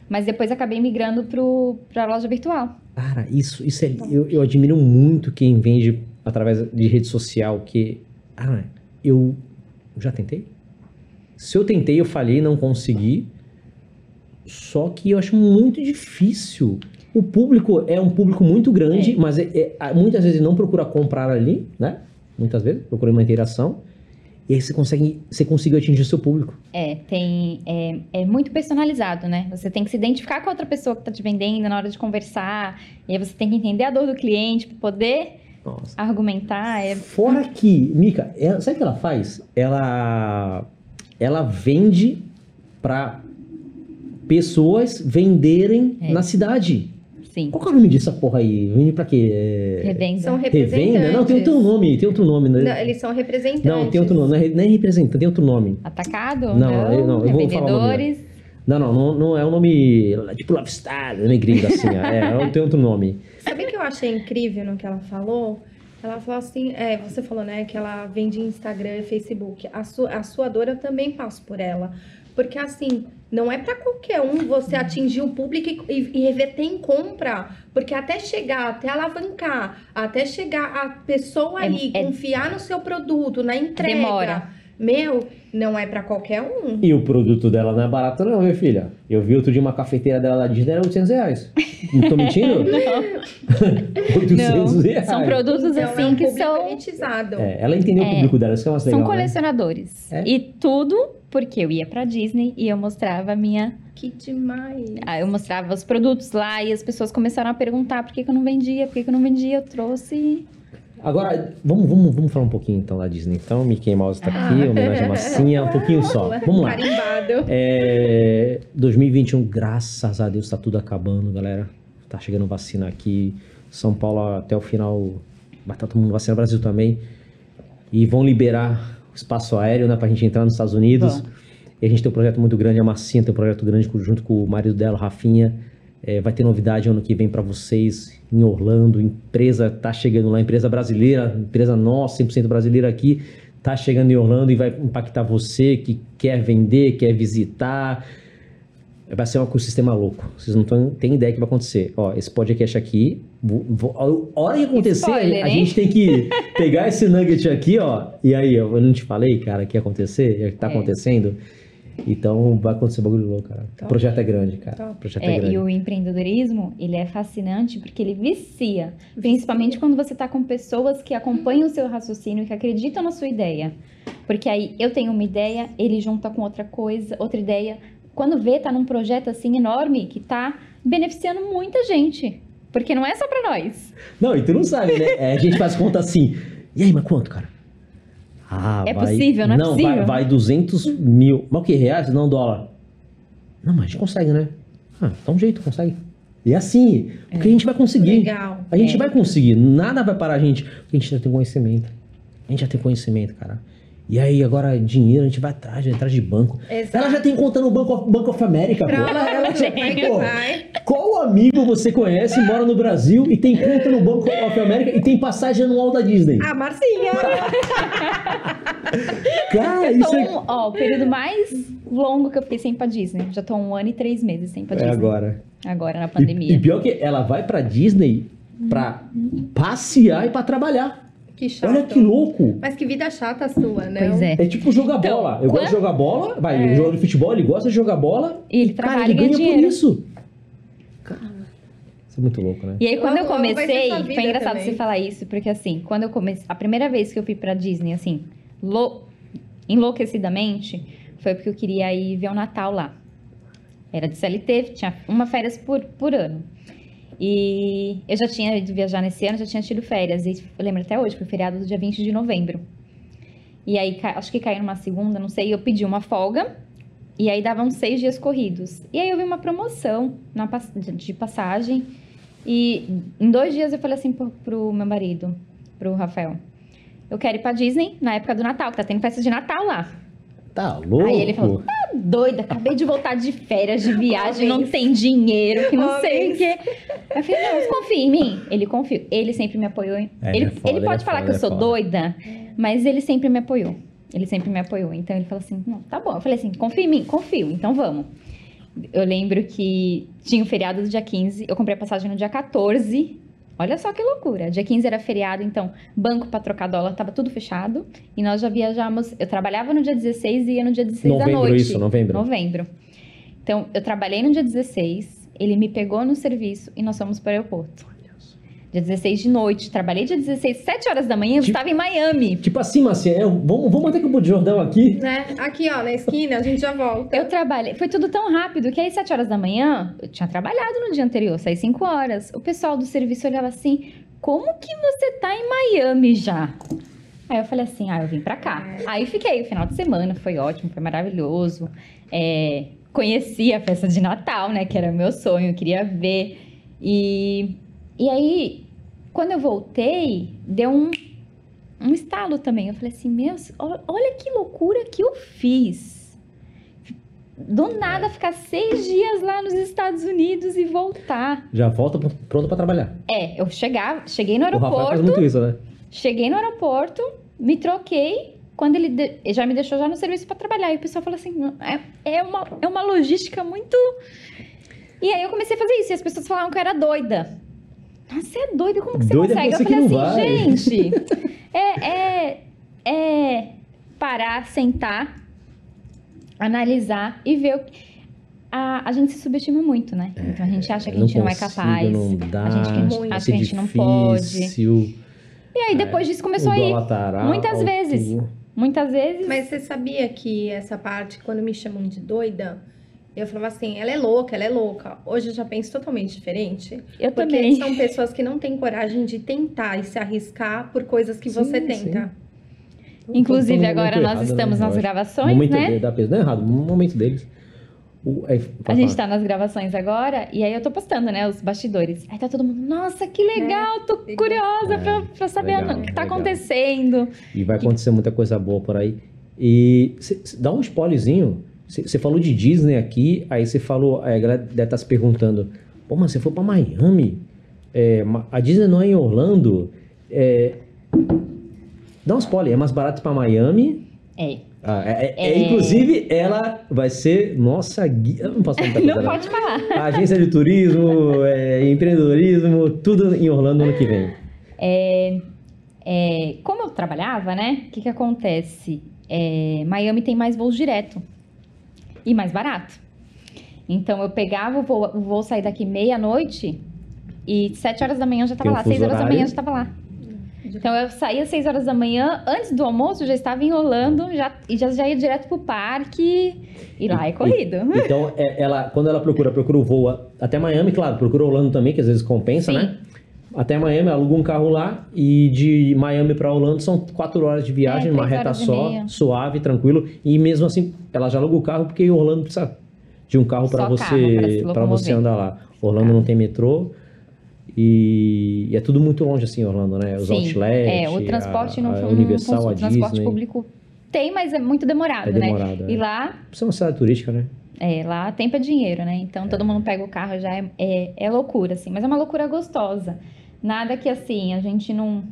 mas depois acabei migrando pro, pra loja virtual. Cara, isso, isso é. Eu, eu admiro muito quem vende através de rede social, que. Ah, eu já tentei? Se eu tentei, eu falhei, não consegui. Só que eu acho muito difícil. O público é um público muito grande, É. mas é- é- muitas vezes não procura comprar ali, né? Muitas vezes, procura uma interação. E aí você consegue, você conseguiu atingir o seu público. É, tem, é, é muito personalizado, né? Você tem que se identificar com a outra pessoa que tá te vendendo na hora de conversar, e aí você tem que entender a dor do cliente para poder Nossa. argumentar. É, Fora que, Mica, ela- sabe o que ela faz? Ela, ela vende para pessoas venderem É. na cidade. Sim, Qual que é o nome disso, porra aí? Vende pra quê? É... revenda. São representantes. Revenda? Não, tem outro nome, tem outro nome. Né? Não, eles são representantes. Não, tem outro nome, não é, não é representante, tem outro nome. Atacado? Não, eu- não, eu vou falar o nome Revendedores. Não, não, não, não é um nome tipo Lifestyle, nome gringo assim, é, tem outro nome. Sabe o que eu achei incrível no que ela falou? Ela falou assim, é, você falou, né, que ela vende Instagram e Facebook. A sua, a sua dor eu também passo por ela. Porque assim, não é pra qualquer um você atingir o público e, e reverter em compra. Porque até chegar, até alavancar, até chegar a pessoa É- ali é- confiar no seu produto, na entrega. Demora. Meu, não é pra qualquer um. E o produto dela não é barato não, minha filha. Eu vi outro dia uma cafeteira dela da Disney, era 800 reais. Não tô mentindo? *laughs* 800 *laughs* Não, reais. são produtos Então, assim é um que são. É, ela entendeu o É, público dela, isso que é uma são legal, né? colecionadores. É? E tudo porque eu ia pra Disney e eu mostrava a minha Que demais. Ah, eu mostrava os produtos lá e as pessoas começaram a perguntar por que, que eu não vendia, por que, que eu não vendia, eu trouxe. Agora, vamos, vamos, vamos falar um pouquinho então da Disney. Então, Mickey Mouse tá aqui, homenagem a massinha, um pouquinho só. Vamos lá. Carimbado. É, 2021, graças a Deus, tá tudo acabando, galera. Tá chegando vacina aqui. São Paulo até o final. Vai estar todo mundo vacinado, Brasil também. E vão liberar espaço aéreo, né, pra gente entrar nos Estados Unidos. Vão. E a gente tem um projeto muito grande, a Massinha tem um projeto grande junto com o marido dela, Rafinha. É, vai ter novidade ano que vem pra vocês em Orlando. Empresa tá chegando lá, empresa brasileira, empresa nossa, 100% brasileira aqui, tá chegando em Orlando e vai impactar você que quer vender, quer visitar. Vai ser um ecossistema louco. Vocês não tão- têm ideia do que vai acontecer. Ó, esse podcast aqui A hora que acontecer, Spoiler, a gente tem que pegar esse nugget aqui, ó. E aí, eu não te falei, cara, que ia acontecer, que tá É. acontecendo. Então vai acontecer bagulho louco, cara. O Top. projeto é grande, cara. Top. O projeto é, É, grande. e o empreendedorismo, ele é fascinante porque ele vicia. Principalmente quando você está com pessoas que acompanham o seu raciocínio, que acreditam na sua ideia. Porque aí eu tenho uma ideia, ele junta com outra coisa, outra ideia. Quando vê, tá num projeto assim enorme que tá beneficiando muita gente. Porque não é só para nós. Não, e tu não sabe, né? É, a gente faz conta assim. E aí, mas quanto, cara? Ah, É vai... possível, não é Vai, possível? vai 200 mil. Mas o que? Reais? Não, dólar. Não, mas a gente consegue, né? Ah, dá um jeito, consegue. E é assim, porque a gente vai conseguir. Legal. A gente É. vai conseguir. Nada vai parar a gente. Porque a gente já tem conhecimento. A gente já tem conhecimento, cara. E aí, agora, dinheiro, a gente vai atrás, vai atrás de banco. Exato. Ela já tem conta no Banco of, Banco of America, pô. Ela, ela já que pô. Qual amigo você conhece, mora no Brasil e tem conta no Banco of America e tem passagem anual da Disney? A Marcinha. *laughs* Cara, Eu isso é... um, ó, o período mais longo que eu fiquei sem ir pra Disney. Já tô um ano e três meses sem ir pra É Disney. agora. Agora, na E, pandemia. e pior que ela vai pra Disney pra passear e pra trabalhar. Que chato. Olha que louco. Mas que vida chata a sua, né? Pois é. É tipo jogar Então, bola. Eu gosto quando- de jogar bola, vai, É. eu jogo de futebol, ele gosta de jogar bola. E ele Cara, trabalha ele ganha ganha por dinheiro. isso. Cara, isso é muito louco, né? E aí, quando eu ser comecei, foi engraçado também. você falar isso, porque assim, quando eu comecei, a primeira vez que eu fui pra Disney, assim, lou- enlouquecidamente, foi porque eu queria ir ver o Natal lá. Era de CLT, tinha uma férias por, por ano. E eu já tinha ido viajar nesse ano, já tinha tido férias. E eu lembro até hoje, foi feriado do dia 20 de novembro. E aí, acho que caiu numa segunda, não sei, eu pedi uma folga. E aí davam seis dias corridos. E aí eu vi uma promoção na de passagem. E em dois dias eu falei assim pro, pro meu marido, pro Rafael. Eu quero ir pra Disney na época do Natal, que tá tendo festa de Natal lá. Tá louco? Aí ele falou, tá doida, acabei de voltar de férias, de viagem, não tem dinheiro, que não sei o quê. Eu falei, não, mas confia em mim. Ele confia. Ele sempre me apoiou. É, ele, é foda, ele ele pode é falar foda, que eu é sou foda. doida, mas ele sempre me apoiou. Ele sempre me apoiou. Então ele falou assim, não, tá bom. Eu falei assim, confia em mim? Confio, então vamos. Eu lembro que tinha o feriado do dia 15, eu comprei a passagem no dia 14. Olha só que loucura. Dia 15 era feriado, então banco para trocar dólar tava tudo fechado. E nós já viajamos. Eu trabalhava no dia 16 e ia no dia 16 da Novembro, noite. isso, novembro. Novembro. Então, eu trabalhei no dia 16, ele me pegou no serviço e nós fomos para o aeroporto. Dia 16 de noite, trabalhei dia 16, 7 horas da manhã, eu Tipo- estava em Miami. Tipo assim, Marcinha, eu- vamos, vamos até Campo de Jordão aqui. Né? Aqui, ó, na esquina, a gente já volta. Eu trabalhei, foi tudo tão rápido que aí 7 horas da manhã, eu tinha trabalhado no dia anterior, saí 5 horas. O pessoal do serviço olhava assim, como que você tá em Miami já? Aí eu falei assim, ah, eu vim pra cá. Aí fiquei o final de semana, foi ótimo, foi maravilhoso. É, conheci a festa de Natal, né, que era meu sonho, eu queria ver. E, e aí, quando eu voltei, deu um, um estalo também. Eu falei assim, meu, olha que loucura que eu fiz. Do nada ficar seis dias lá nos Estados Unidos e voltar. Já volta pr- pronto pra trabalhar. É, eu chegava, cheguei no O Rafael faz aeroporto, muito isso, né? cheguei no aeroporto, me troquei. Quando ele de- já me deixou já no serviço para trabalhar. E o pessoal falou assim: "Não, é, é, uma, é uma logística muito. E aí eu comecei a fazer isso. E as pessoas falavam que eu era doida. Nossa, você é doida? Como que você Doida é consegue? você eu falei assim, vai." gente. *laughs* É, é, é parar, sentar, analisar e ver o que. A, a gente se subestima muito, né? Então a gente acha que a gente não, é consigo, capaz. Não dá, a gente que a gente muito. acha que a gente não pode. difícil, E aí depois disso começou a ir. Muitas vezes. Muitas vezes. Mas você sabia que essa parte, quando me chamam de doida, eu falava assim, ela é louca, ela é louca. Hoje eu já penso totalmente diferente. eu Porque também. são pessoas que não têm coragem de tentar e se arriscar por coisas que Sim, você sim. tenta. Inclusive, Tô no agora nós errado, estamos né, nas gravações, momento né? de- da pessoa. Não é errado, no momento deles. O, aí, A gente tá nas gravações agora e aí eu tô postando, né, os bastidores. Aí tá todo mundo, nossa, que legal, tô legal. curiosa É, pra, pra saber legal, o que tá legal. acontecendo. E vai acontecer muita coisa boa por aí. E cê- cê- dá um spoilerzinho. Você falou de Disney aqui, aí você falou, a galera deve estar se perguntando, pô, mas você foi pra Miami? É, a Disney não é em Orlando? É, dá um spoiler, é mais barato pra Miami? É. Ah, é- é- É. Inclusive, ela vai ser nossa guia. Eu não posso contar Não coisa, pode falar. Agência de turismo, é, empreendedorismo, tudo em Orlando ano que vem. É, é, como eu trabalhava, né? O que, que acontece? É, Miami tem mais voos direto e mais barato. Então eu pegava o voo, o voo sair daqui meia-noite e sete horas da manhã eu já estava lá, seis horas da manhã eu já estava lá. Então eu saía às 6 horas da manhã, antes do almoço, já estava enrolando já, e já, já ia direto pro parque. E lá é corrido. Então, é, ela, quando ela procura, procura o voo até Miami, claro, procura Orlando também, que às vezes compensa, Sim. né? Até Miami, aluga um carro lá e de Miami para Orlando são quatro horas de viagem, É, uma reta só, suave, tranquilo. E mesmo assim, ela já aluga o carro porque Orlando precisa de um carro para você para você andar lá. Orlando não tem metrô e, e é tudo muito longe assim, Orlando, né? Os Sim, outlets, é, o transporte a, não a não Universal, funciona. a O transporte Disney. público tem, mas é muito demorado, É né? demorado, é. E lá Isso é uma cidade turística, né? É, lá tempo é dinheiro, né? Então todo mundo pega o carro, já é, é, é loucura, assim. Mas é uma loucura gostosa. Nada que, assim, a gente não...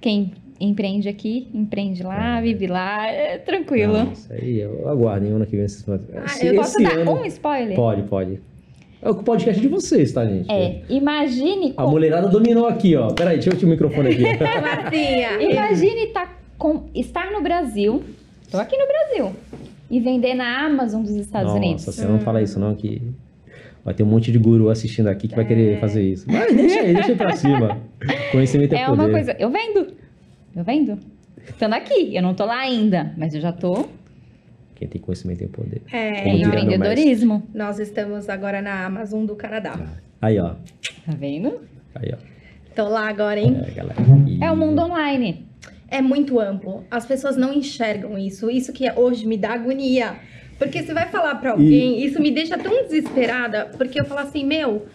Quem empreende aqui, empreende lá, vive lá, é tranquilo. Nossa, aí eu aguardo, hein, ano que vem. Esses... Esse, eu Posso esse dar ano... um spoiler? Pode, pode. É o podcast de vocês, tá, gente? É, imagine... A com- mulherada dominou aqui, ó. Peraí, deixa eu tirar o microfone aqui. *laughs* Marcinha! Imagine tá com, estar no Brasil, tô aqui no Brasil, e vender na Amazon dos Estados Nossa, Unidos. você não fala isso não, que vai ter um monte de guru assistindo aqui que vai É. querer fazer isso. Mas deixa aí, *laughs* deixa aí pra cima. Conhecimento é, É poder. uma coisa... Eu vendo. Eu vendo. Estando aqui. Eu não tô lá ainda, mas eu já tô... Quem tem conhecimento tem poder. É, É meu empreendedorismo. nós estamos agora na Amazon do Canadá. Aí, ó. Tá vendo? Aí, ó. Tô lá agora, hein? É, galera. E- É o mundo online. É muito amplo. As pessoas não enxergam isso. Isso que hoje me dá agonia. Porque você vai falar pra alguém, isso me deixa tão desesperada, porque eu falo assim, meu,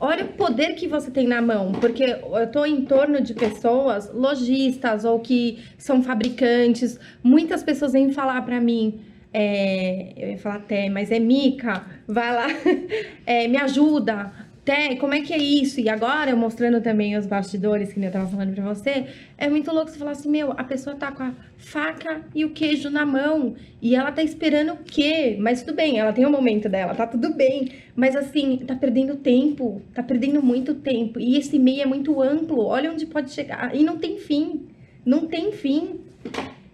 olha o poder que você tem na mão. Porque eu tô em torno de pessoas, lojistas ou que são fabricantes. Muitas pessoas vêm falar pra mim, é, eu ia falar até, mas é Mica, vai lá, *laughs* é, me ajuda. Té, como é que é isso? E agora, mostrando também os bastidores que eu tava falando pra você, é muito louco você falar assim, meu, a pessoa tá com a faca e o queijo na mão e ela tá esperando o quê? Mas tudo bem, ela tem o momento dela, tá tudo bem. Mas assim, tá perdendo tempo, tá perdendo muito tempo. E esse meio é muito amplo, olha onde pode chegar. E não tem fim, não tem fim.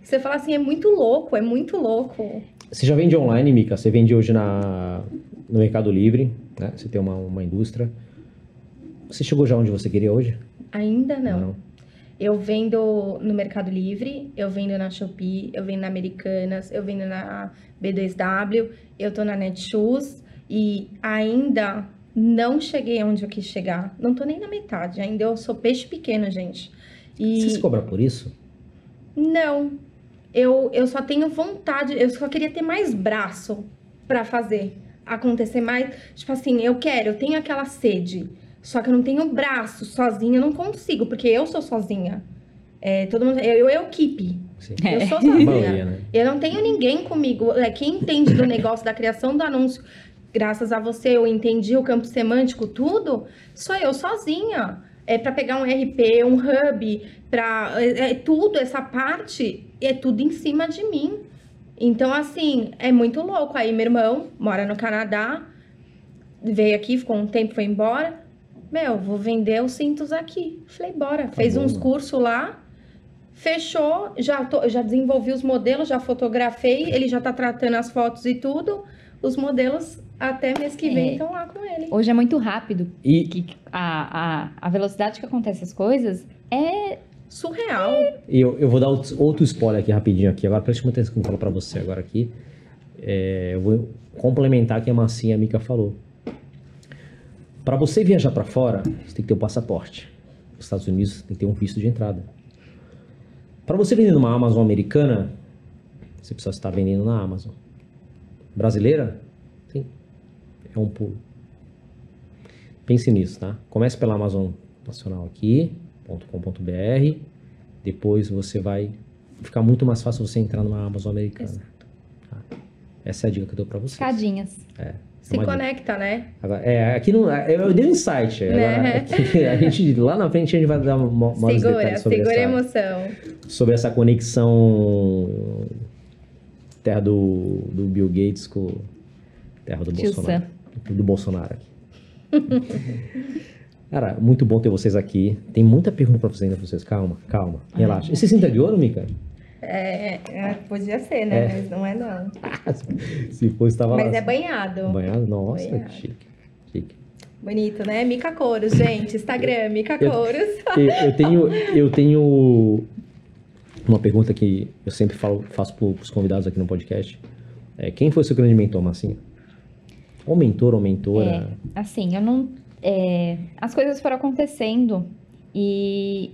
Você fala assim, é muito louco, é muito louco. Você já vende online, Mica? Você vende hoje na, no Mercado Livre, né? Você tem uma, uma indústria. Você chegou já onde você queria hoje? Ainda não. Eu vendo no Mercado Livre, eu vendo na Shopee, eu vendo na Americanas, eu vendo na B2W, eu tô na Netshoes e ainda não cheguei onde eu quis chegar. Não tô nem na metade, ainda eu sou peixe pequeno, gente. E Você se cobra por isso? não, eu, eu só tenho vontade, eu só queria ter mais braço pra fazer acontecer mais. Tipo assim, eu quero, eu tenho aquela sede, só que eu não tenho braço, sozinha eu não consigo, porque eu sou sozinha. É, todo mundo, eu, eu, eu equipe, Sim. eu sou A sozinha. *laughs* maioria, né? Eu não tenho ninguém comigo. É, quem entende do negócio da criação do anúncio, graças a você, eu entendi o campo semântico, tudo, sou eu sozinha. É para pegar um RP, um hub, para é, é tudo essa parte é tudo em cima de mim. Então assim é muito louco. Aí meu irmão mora no Canadá, veio aqui, ficou um tempo, foi embora. Meu, vou vender os cintos aqui. Falei, bora. Fez bom, uns cursos lá, fechou, já, tô- já desenvolvi os modelos, já fotografei, ele já tá tratando as fotos e tudo. Os modelos até mês que vem É. estão lá com ele. Hoje é muito rápido. E, Que a, a, a velocidade que acontece as coisas é. Surreal. E eu, eu vou dar outro, spoiler aqui rapidinho aqui. Agora preste atenção que eu vou falar pra você agora aqui. É, eu vou complementar o que a Massinha e a Mica falou. Para você viajar para fora, você tem que ter um passaporte. Nos Estados Unidos tem que ter um visto de entrada. Para você vender numa Amazon americana, você precisa estar vendendo na Amazon. Brasileira, tem, é um pulo. Pense nisso, tá? Comece pela Amazon Nacional aqui, .com.br. Depois você vai ficar muito mais fácil você entrar numa Amazon americana. tá? Essa é a dica que eu dou pra vocês. Escadinhas. Se uma dica. conecta, né? Agora, é, aqui não, eu dei um insight. Né? aqui, *laughs* a gente, lá na frente a gente vai dar maiores segura, detalhes sobre segura a essa, emoção. sobre essa conexão Terra do, do Bill Gates com terra do Tio Bolsonaro. Do Bolsonaro aqui. *laughs* Cara, muito bom ter vocês aqui. Tem muita pergunta pra fazer ainda pra vocês. Calma, calma. Relaxa. Esse cinta de ouro, Mica? É, é, podia ser, né? É. Mas não é não. *laughs* Se fosse, tava lá. Mas é banhado. Banhado? Nossa, Banhado. que chique. Chique. Bonito, né? Mica Couros, gente. Instagram, Mica Eu- Couros. Eu, eu tenho, eu tenho uma pergunta que eu sempre falo, faço para os convidados aqui no podcast. É, quem foi seu grande mentor, Massinha? Ou mentor ou mentora? Assim, eu não. É, as coisas foram acontecendo e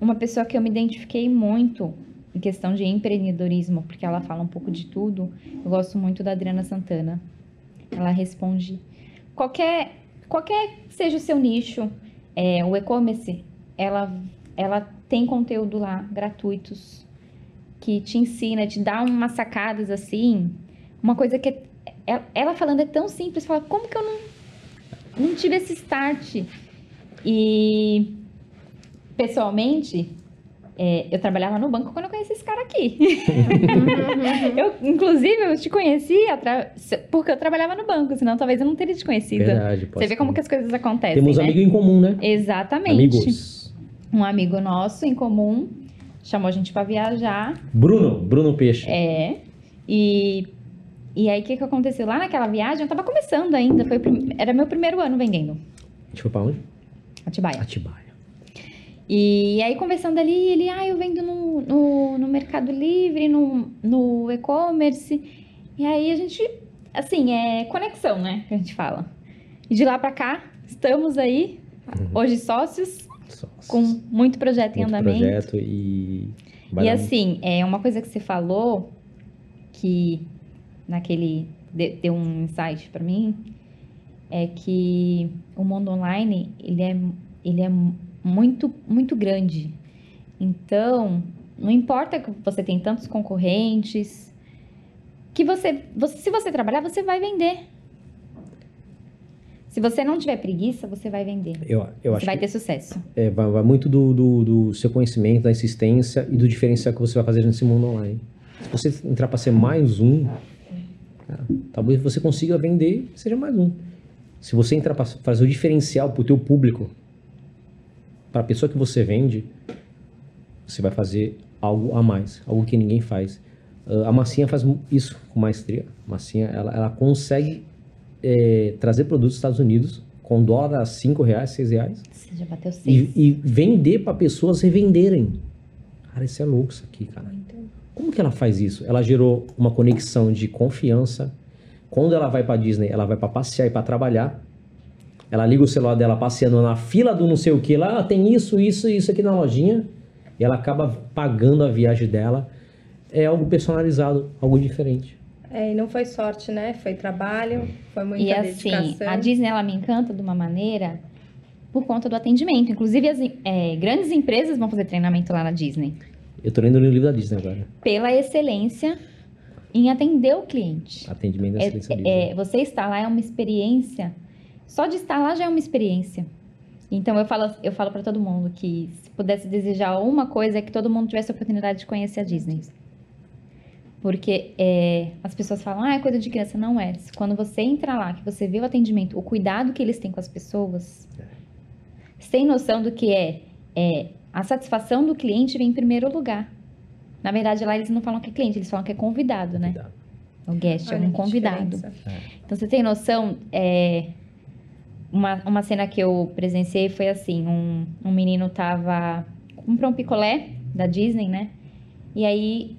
uma pessoa que eu me identifiquei muito em questão de empreendedorismo, porque ela fala um pouco de tudo, eu gosto muito da Adriana Santana. Ela responde qualquer, qualquer que seja o seu nicho, é, o e-commerce, ela, ela tem conteúdo lá gratuitos que te ensina, te dá umas sacadas assim, uma coisa que é- ela, ela falando é tão simples, fala como que eu não não tive esse start. E pessoalmente, é, eu trabalhava no banco quando eu conheci esse cara aqui. *laughs* eu, inclusive, eu te conheci atra- porque eu trabalhava no banco, senão talvez eu não teria te conhecido. Verdade, pode Você vê ser. como que as coisas acontecem, Temos né? amigo em comum, né? Exatamente. Amigos. Um amigo nosso em comum chamou a gente pra viajar. Bruno, Bruno Peixe. É. E, e aí, o que, que aconteceu? Lá naquela viagem, eu tava começando ainda. Foi prim- era meu primeiro ano vendendo. A gente foi pra onde? Atibaia. Atibaia. E aí, conversando ali, ele, ah, eu vendo no, no, no Mercado Livre, no, no e-commerce. E aí, a gente, assim, é conexão, né? Que a gente fala. E de lá pra cá, estamos aí, hoje sócios, Nossa, com muito projeto em muito andamento. projeto e... E assim, é uma coisa que você falou que naquele de- deu um insight pra mim é que o mundo online ele é ele é muito muito grande. Então, não importa que você tem tantos concorrentes, que você, você se você trabalhar, você vai vender. Se você não tiver preguiça, você vai vender. Eu, eu você acho vai que ter sucesso. é, vai, vai muito do, do, do seu conhecimento, da insistência e do diferencial que você vai fazer nesse mundo online. Se você entrar para ser mais um, talvez você consiga vender seja mais um. Se você entrar para fazer o diferencial para o teu público, para a pessoa que você vende, você vai fazer algo a mais, algo que ninguém faz. Ah, a Massinha faz isso com maestria. A Massinha, ela, ela consegue eh, trazer produtos dos Estados Unidos com dólar a 5 reais, 6 reais Você já bateu seis. e, e vender para pessoas revenderem. Cara, isso é louco isso aqui, cara. Como que ela faz isso? Ela gerou uma conexão de confiança. Quando ela vai para Disney, ela vai para passear e para trabalhar. Ela liga o celular dela passeando na fila do não sei o que lá, ah, tem isso, isso, isso aqui na lojinha. E ela acaba pagando a viagem dela. É algo personalizado, algo diferente. É, e não foi sorte, né? Foi trabalho, foi muita E assim, dedicação. a Disney ela me encanta de uma maneira por conta do atendimento. Inclusive, as é, grandes empresas vão fazer treinamento lá na Disney. Eu tô lendo o livro da Disney agora. Pela excelência em atender o cliente. Atendimento da É, excelência Disney. é, você estar lá é uma experiência. Só de estar lá já é uma experiência. Então eu falo, eu falo para todo mundo que se pudesse desejar uma coisa é que todo mundo tivesse a oportunidade de conhecer a Disney. Porque é, as pessoas falam, ah, é coisa de criança. Não é. Quando você entra lá, que você vê o atendimento, o cuidado que eles têm com as pessoas, você tem noção do que é, é a satisfação do cliente vem em primeiro lugar. Na verdade, lá eles não falam que é cliente, eles falam que é convidado, né? Cuidado. O guest é Olha um que convidado. diferença. Então você tem noção, é, uma, uma cena que eu presenciei foi assim, um, um menino tava, comprou um picolé da Disney, né? E aí,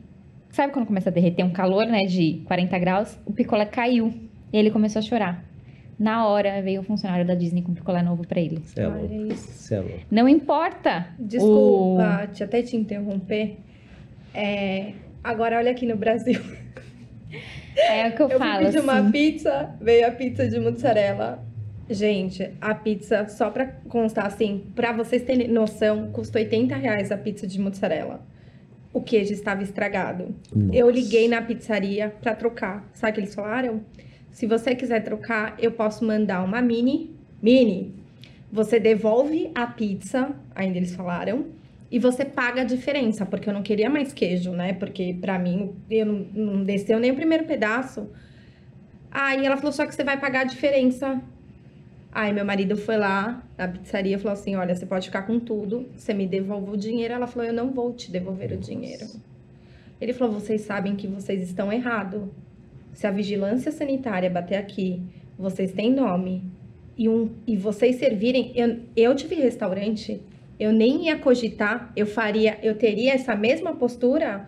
sabe quando começa a derreter um calor, né, de 40 graus? O picolé caiu e ele começou a chorar. Na hora veio o funcionário da Disney com um picolé novo pra ele. Cê é louco. Cê é louco. Não importa. Desculpa te até te interromper. É, agora olha aqui no Brasil. O, *laughs* é o que eu, Eu falo. pedir uma assim. pizza, veio a pizza de mozzarella. Gente, a pizza, só pra constar assim, pra vocês terem noção, custou 80 reais a pizza de mozzarella. O queijo estava estragado. Eu Nossa. liguei na pizzaria pra trocar. Sabe o que eles falaram? Se você quiser trocar, eu posso mandar uma mini. Mini. Você devolve a pizza, ainda eles falaram, e você paga a diferença, porque eu não queria mais queijo, né? Porque pra mim, eu não, não desceu nem o primeiro pedaço. Aí ela falou, só que você vai pagar a diferença. Aí meu marido foi lá na pizzaria e falou assim, olha, você pode ficar com tudo, você me devolve o dinheiro. Ela falou, eu não vou te devolver o dinheiro. Ele falou, vocês sabem que vocês estão errados. Se a vigilância sanitária bater aqui, vocês têm nome. E, um, e vocês servirem... Eu, eu tive restaurante eu nem ia cogitar, eu faria, eu teria essa mesma postura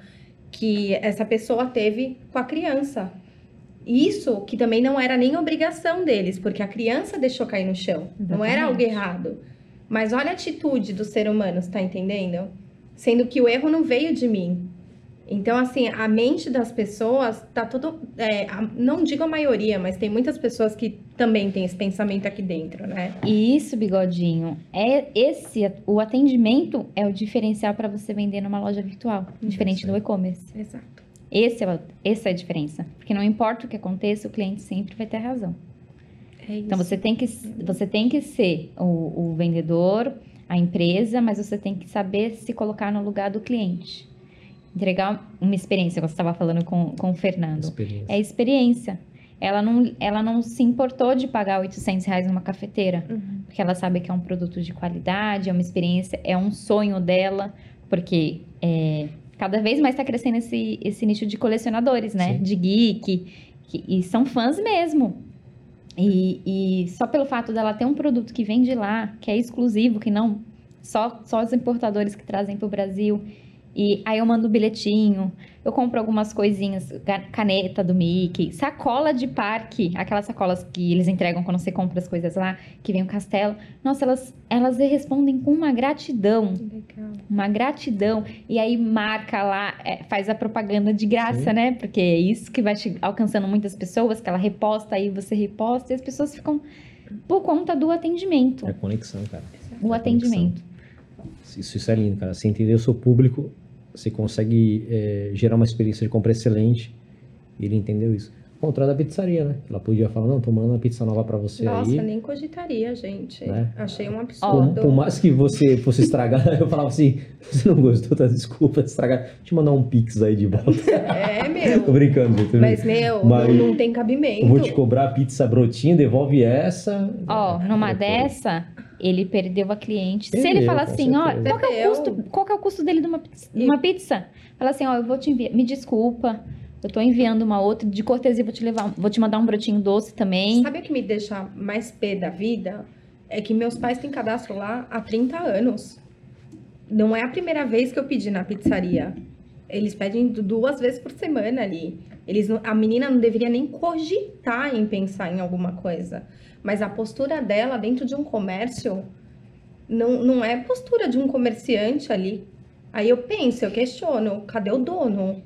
que essa pessoa teve com a criança. Isso que também não era nem obrigação deles, porque a criança deixou cair no chão. Exatamente. Não era algo errado. Mas olha a atitude do ser humano, está entendendo? Sendo que o erro não veio de mim. Então, assim, a mente das pessoas tá tudo. É, não digo a maioria, mas tem muitas pessoas que também têm esse pensamento aqui dentro, né? E isso, bigodinho, é esse. O atendimento é o diferencial para você vender numa loja virtual, diferente do e-commerce. Exato. Esse é, essa é a diferença. Porque não importa o que aconteça, o cliente sempre vai ter razão. É então você tem que, você tem que ser o, o vendedor, a empresa, mas você tem que saber se colocar no lugar do cliente entregar uma experiência, você estava falando com, com o Fernando. Experiência. É experiência. Ela não, ela não se importou de pagar 800 reais numa cafeteira, uhum. porque ela sabe que é um produto de qualidade, é uma experiência, é um sonho dela, porque é, cada vez mais está crescendo esse, esse nicho de colecionadores, né? Sim. De geek, que, e são fãs mesmo. E, e só pelo fato dela ter um produto que vem de lá, que é exclusivo, que não só, só os importadores que trazem para o Brasil e aí eu mando um bilhetinho, eu compro algumas coisinhas, caneta do Mickey, sacola de parque, aquelas sacolas que eles entregam quando você compra as coisas lá, que vem o castelo. Nossa, elas, elas respondem com uma gratidão. Legal. Uma gratidão. E aí marca lá, é, faz a propaganda de graça, Sim. né? Porque é isso que vai alcançando muitas pessoas, que ela reposta, aí você reposta, e as pessoas ficam por conta do atendimento. É conexão, cara. O é atendimento. Isso, isso é lindo, cara. Você entender o seu público, você consegue é, gerar uma experiência de compra excelente. E ele entendeu isso. Contrário da pizzaria, né? Ela podia falar, não, tô mandando uma pizza nova para você Nossa, aí. Nossa, nem cogitaria, gente. Né? Achei um absurdo. Por, por, mais que você fosse estragar, *laughs* eu falava assim, você não gostou, tá? Desculpa, estragar. Deixa eu mandar um pix aí de volta. *laughs* É, meu. tô brincando, gente. Mas, meu, Mas, não, não, tem cabimento. Eu vou te cobrar a pizza brotinha, devolve essa. Ó, oh, numa dessa, ele perdeu a cliente. Perdeu, Se ele falar assim, ó, qual, é o custo, qual é o custo dele de uma, de uma pizza? Fala assim, ó, eu vou te enviar, me desculpa, eu tô enviando uma outra, de cortesia vou te levar, vou te mandar um brotinho doce também. Sabe o que me deixa mais pé da vida? É que meus pais têm cadastro lá há 30 anos. Não é a primeira vez que eu pedi na pizzaria. Eles pedem duas vezes por semana ali. Eles, a menina não deveria nem cogitar em pensar em alguma coisa. Mas a postura dela dentro de um comércio não, não é postura de um comerciante ali. Aí eu penso, eu questiono, cadê o dono?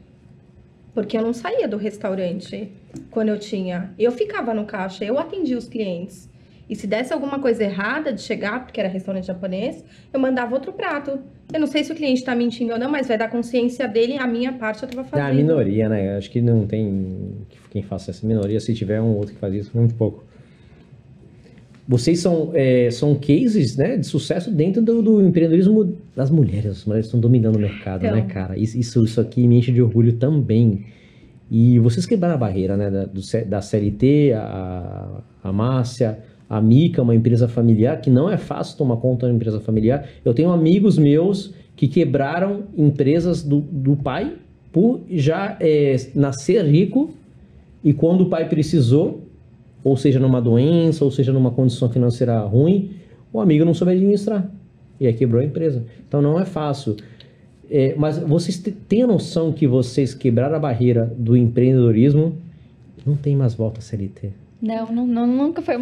Porque eu não saía do restaurante quando eu tinha. Eu ficava no caixa, eu atendia os clientes. E se desse alguma coisa errada de chegar, porque era restaurante japonês, eu mandava outro prato. Eu não sei se o cliente está mentindo ou não, mas vai dar consciência dele, a minha parte eu estava fazendo. É a minoria, né? Acho que não tem quem faça essa minoria. Se tiver um outro que faz isso, muito pouco. Vocês são, é, são cases né, de sucesso dentro do, do, empreendedorismo das mulheres. As mulheres estão dominando o mercado, né, então. né, cara? Isso, isso aqui me enche de orgulho também. E vocês quebraram a barreira, né? Da, do, da CLT, a, a Márcia, a Mica, uma empresa familiar, que não é fácil tomar conta de uma empresa familiar. Eu tenho amigos meus que quebraram empresas do, do pai por já é, nascer rico e quando o pai precisou, ou seja numa doença, ou seja numa condição financeira ruim, o amigo não soube administrar. E aí quebrou a empresa. Então não é fácil. É, mas vocês têm a noção que vocês quebraram a barreira do empreendedorismo, não tem mais volta a CLT. Não, não, não, nunca foi.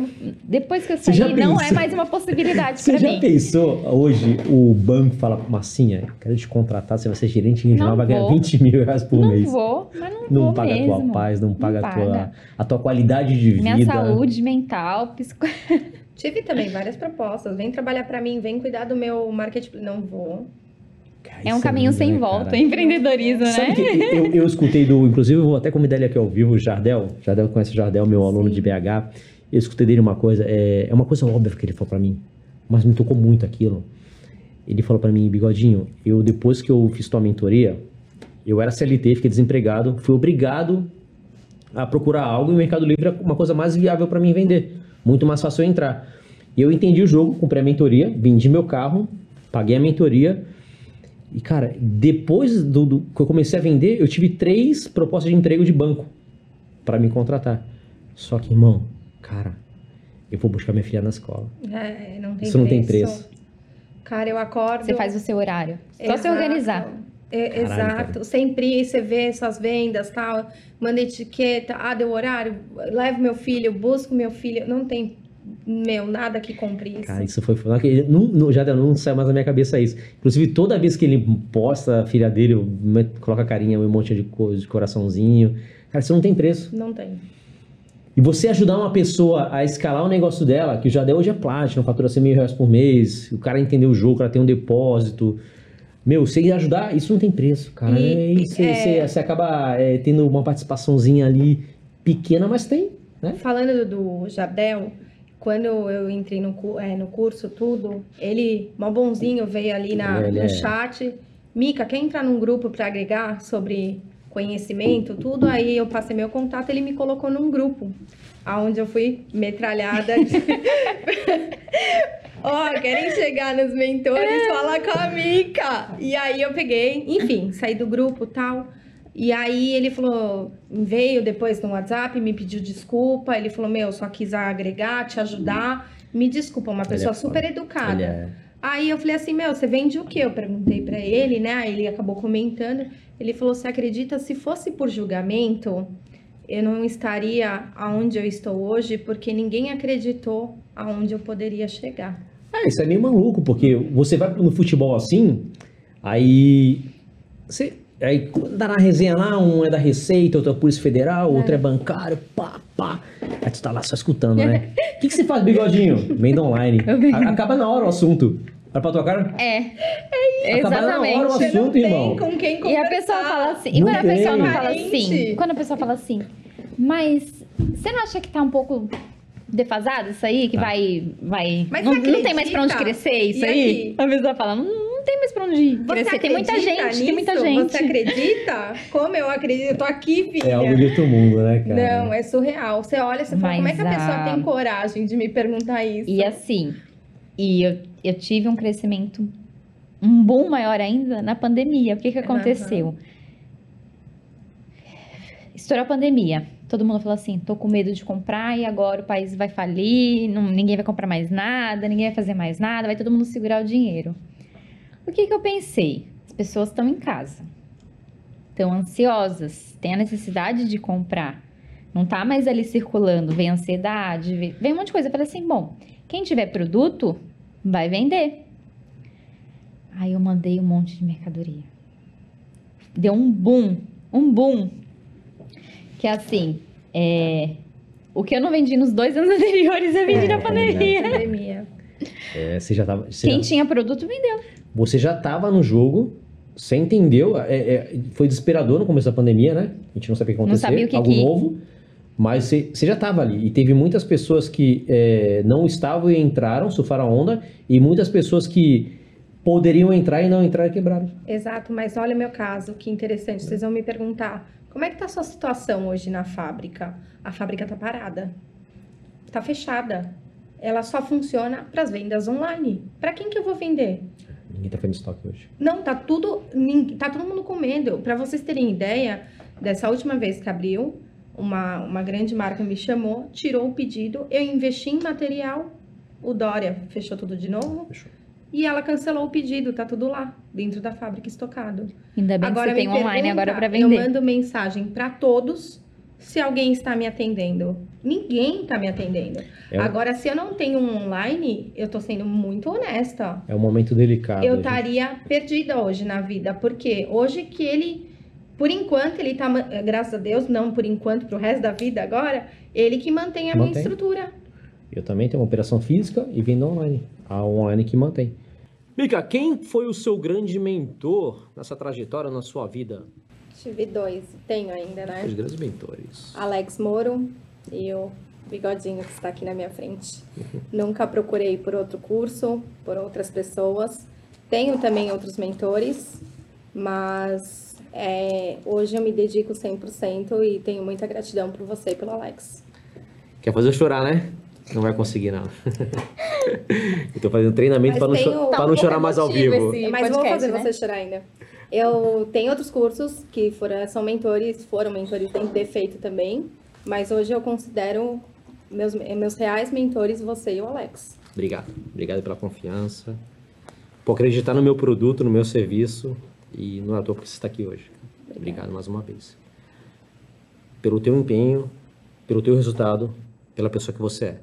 Depois que eu saí, não é mais uma possibilidade para mim. Você já pensou hoje o banco fala, Massinha, quero te contratar, você vai ser gerente regional, vai ganhar 20 mil reais por não mês. Não vou, mas não, não vou paga mesmo. a tua paz, não paga, não a, tua, a tua qualidade de vida. Minha saúde mental, psico... *laughs* Tive também várias propostas. Vem trabalhar para mim, vem cuidar do meu marketing. Não vou. Cara, é um caminho sem né, volta, empreendedorismo, Sabe né? Que eu, eu escutei do, inclusive eu vou até convidar ele aqui ao vivo, o Jardel. Jardel conhece o Jardel, meu aluno Sim. de BH eu escutei dele uma coisa, é, é uma coisa óbvia que ele falou para mim, mas me tocou muito aquilo. Ele falou pra mim, Bigodinho, eu depois que eu fiz tua mentoria, eu era CLT, fiquei desempregado, fui obrigado a procurar algo e o Mercado Livre é uma coisa mais viável pra mim vender. Muito mais fácil eu entrar. E eu entendi o jogo, comprei a mentoria, vendi meu carro, paguei a mentoria. E, cara, depois do, do que eu comecei a vender, eu tive três propostas de emprego de banco pra me contratar. Só que, irmão, cara, eu vou buscar minha filha na escola. É, não tem Isso não tem preço. Cara, eu acordo. Você faz o seu horário. Só se Exato. organizar. É, Caralho, exato. cara. Sempre você vê suas vendas, tal, manda etiqueta, ah, deu horário, levo meu filho, busco meu filho. Não tem, meu, nada que compre isso. Cara, isso foi Não, não, já não sai mais da minha cabeça isso. Inclusive, toda vez que ele posta a filha dele, coloca a carinha, um monte de de coraçãozinho. Cara, isso não tem preço. Não tem. E você ajudar uma pessoa a escalar o negócio dela, que já deu hoje é Platinum, fatura 100 mil reais por mês, o cara entender o jogo, ela tem um depósito. Meu, você ajudar, isso não tem preço, cara. E- E, você, é- você- você acaba é, tendo uma participaçãozinha ali pequena, mas tem, né? Falando do Jardel, quando eu entrei no, é, no curso, tudo, ele, mó bonzinho, veio ali na, no é- chat. Mica, quer entrar num grupo para agregar sobre conhecimento, tudo? Aí eu passei meu contato, ele me colocou num grupo, aonde eu fui metralhada. de- *laughs* Ó, querem chegar nos mentores, fala com a Mica. E aí eu peguei, enfim, saí do grupo tal. E aí ele falou, veio depois no WhatsApp, me pediu desculpa. Ele falou, meu, só quis agregar, te ajudar. Me desculpa, uma Ele pessoa é super educada. É- Aí eu falei assim, meu, você vende o quê? Eu perguntei pra ele, né? Aí ele acabou comentando. Ele falou, você acredita, se fosse por julgamento, eu não estaria aonde eu estou hoje, porque ninguém acreditou aonde eu poderia chegar. Ah, isso é meio maluco, porque você vai no futebol assim, aí. Você, aí dá na resenha lá, um é da Receita, outro é Polícia Federal, outro é bancário, pá, pá. Aí tu tá lá só escutando, né? O *laughs* que, que você faz, bigodinho? Venda online. Vendo. A- Acaba na hora o assunto. Vai pra tua cara? É. Acaba na hora o Exatamente. Você não assunto, tem irmão. com quem E conversar. a pessoa fala assim. E Não quando a pessoa não fala Carente. assim? Quando a pessoa fala assim, mas você não acha que tá um pouco defasado isso aí? Que Tá. vai. vai Mas não, você não tem mais pra onde acredita? crescer isso E aí? aqui? A pessoa fala, não, não tem mais pra onde Você crescer. Tem muita acredita gente, tem muita nisso? gente. Você acredita? Como eu acredito? Eu tô aqui, filha. É algo de outro mundo, né, cara? Não, é surreal. Você olha você fala, como é que a Mas pessoa a- tem coragem de me perguntar isso? E assim, e eu, eu tive um crescimento, um boom maior ainda na pandemia. O que que aconteceu? Estourou a pandemia. Todo mundo falou assim, tô com medo de comprar e agora o país vai falir, não- ninguém vai comprar mais nada, ninguém vai fazer mais nada, vai todo mundo segurar o dinheiro. O que que eu pensei? As pessoas estão em casa, estão ansiosas, têm a necessidade de comprar. Não tá mais ali circulando, vem ansiedade, vem, vem um monte de coisa. Eu falei assim, bom, quem tiver produto, vai vender. Aí eu mandei um monte de mercadoria. Deu um boom, um boom. Que é assim, é, o que eu não vendi nos dois anos *laughs* anteriores, eu vendi É, na é pandemia. Pandemia. É, você já tava. Você, Quem já, tinha produto, vendeu. Você já tava no jogo, você entendeu. é, é, foi desesperador no começo da pandemia, né? A gente não sabia o que ia Não acontecer. sabia o que algo que- novo. Mas você, você já tava ali. E teve muitas pessoas que é, não estavam e entraram, surfaram a onda. E muitas pessoas que poderiam entrar e não entraram e quebraram. Exato, mas olha o meu caso, que interessante. Vocês vão me perguntar, como é que tá a sua situação hoje na fábrica? A fábrica tá parada. Tá fechada. Ela só funciona para as vendas online. Para quem que eu vou vender? Ninguém tá fazendo estoque hoje. Não, tá tudo, tá todo mundo com medo. Para vocês terem ideia, dessa última vez que abriu, uma, uma grande marca me chamou, tirou o pedido, eu investi em material, o Dória fechou tudo de novo Fechou. e ela cancelou o pedido, tá tudo lá, dentro da fábrica estocado. Ainda bem Agora que você tem online agora para Eu vender. mando mensagem para todos se alguém está me atendendo. Ninguém está me atendendo. É um- Agora, se eu não tenho um online, eu tô sendo muito honesta. É um momento delicado. eu gente. estaria perdida hoje na vida, porque hoje que ele, por enquanto, ele tá, ma- graças a Deus, não por enquanto, pro resto da vida agora, ele que mantém a minha Mantém. estrutura. Eu também tenho uma operação física e vendo online. A online que mantém. Mica, quem foi o seu grande mentor nessa trajetória na sua vida? Tive dois, tenho ainda, né? Os grandes mentores. Alex Moro e o Bigodinho que está aqui na minha frente. Nunca procurei por outro curso, por outras pessoas. Tenho também outros mentores, mas é, hoje eu me dedico 100% e tenho muita gratidão por você e pelo Alex. Quer fazer eu chorar, né? Não vai conseguir, não. *laughs* eu tô fazendo treinamento para não, cho- pra um não chorar mais ao vivo. esse- Mas vou podcast, fazer né? você chorar ainda. Eu tenho outros cursos que foram, são mentores, foram mentores dentro defeito também, mas hoje eu considero meus, meus reais mentores você e o Alex. Obrigado. Obrigado pela confiança. Por acreditar no meu produto, no meu serviço. E não à toa porque você está aqui hoje. Obrigado mais uma vez. Pelo teu empenho, pelo teu resultado, pela pessoa que você é.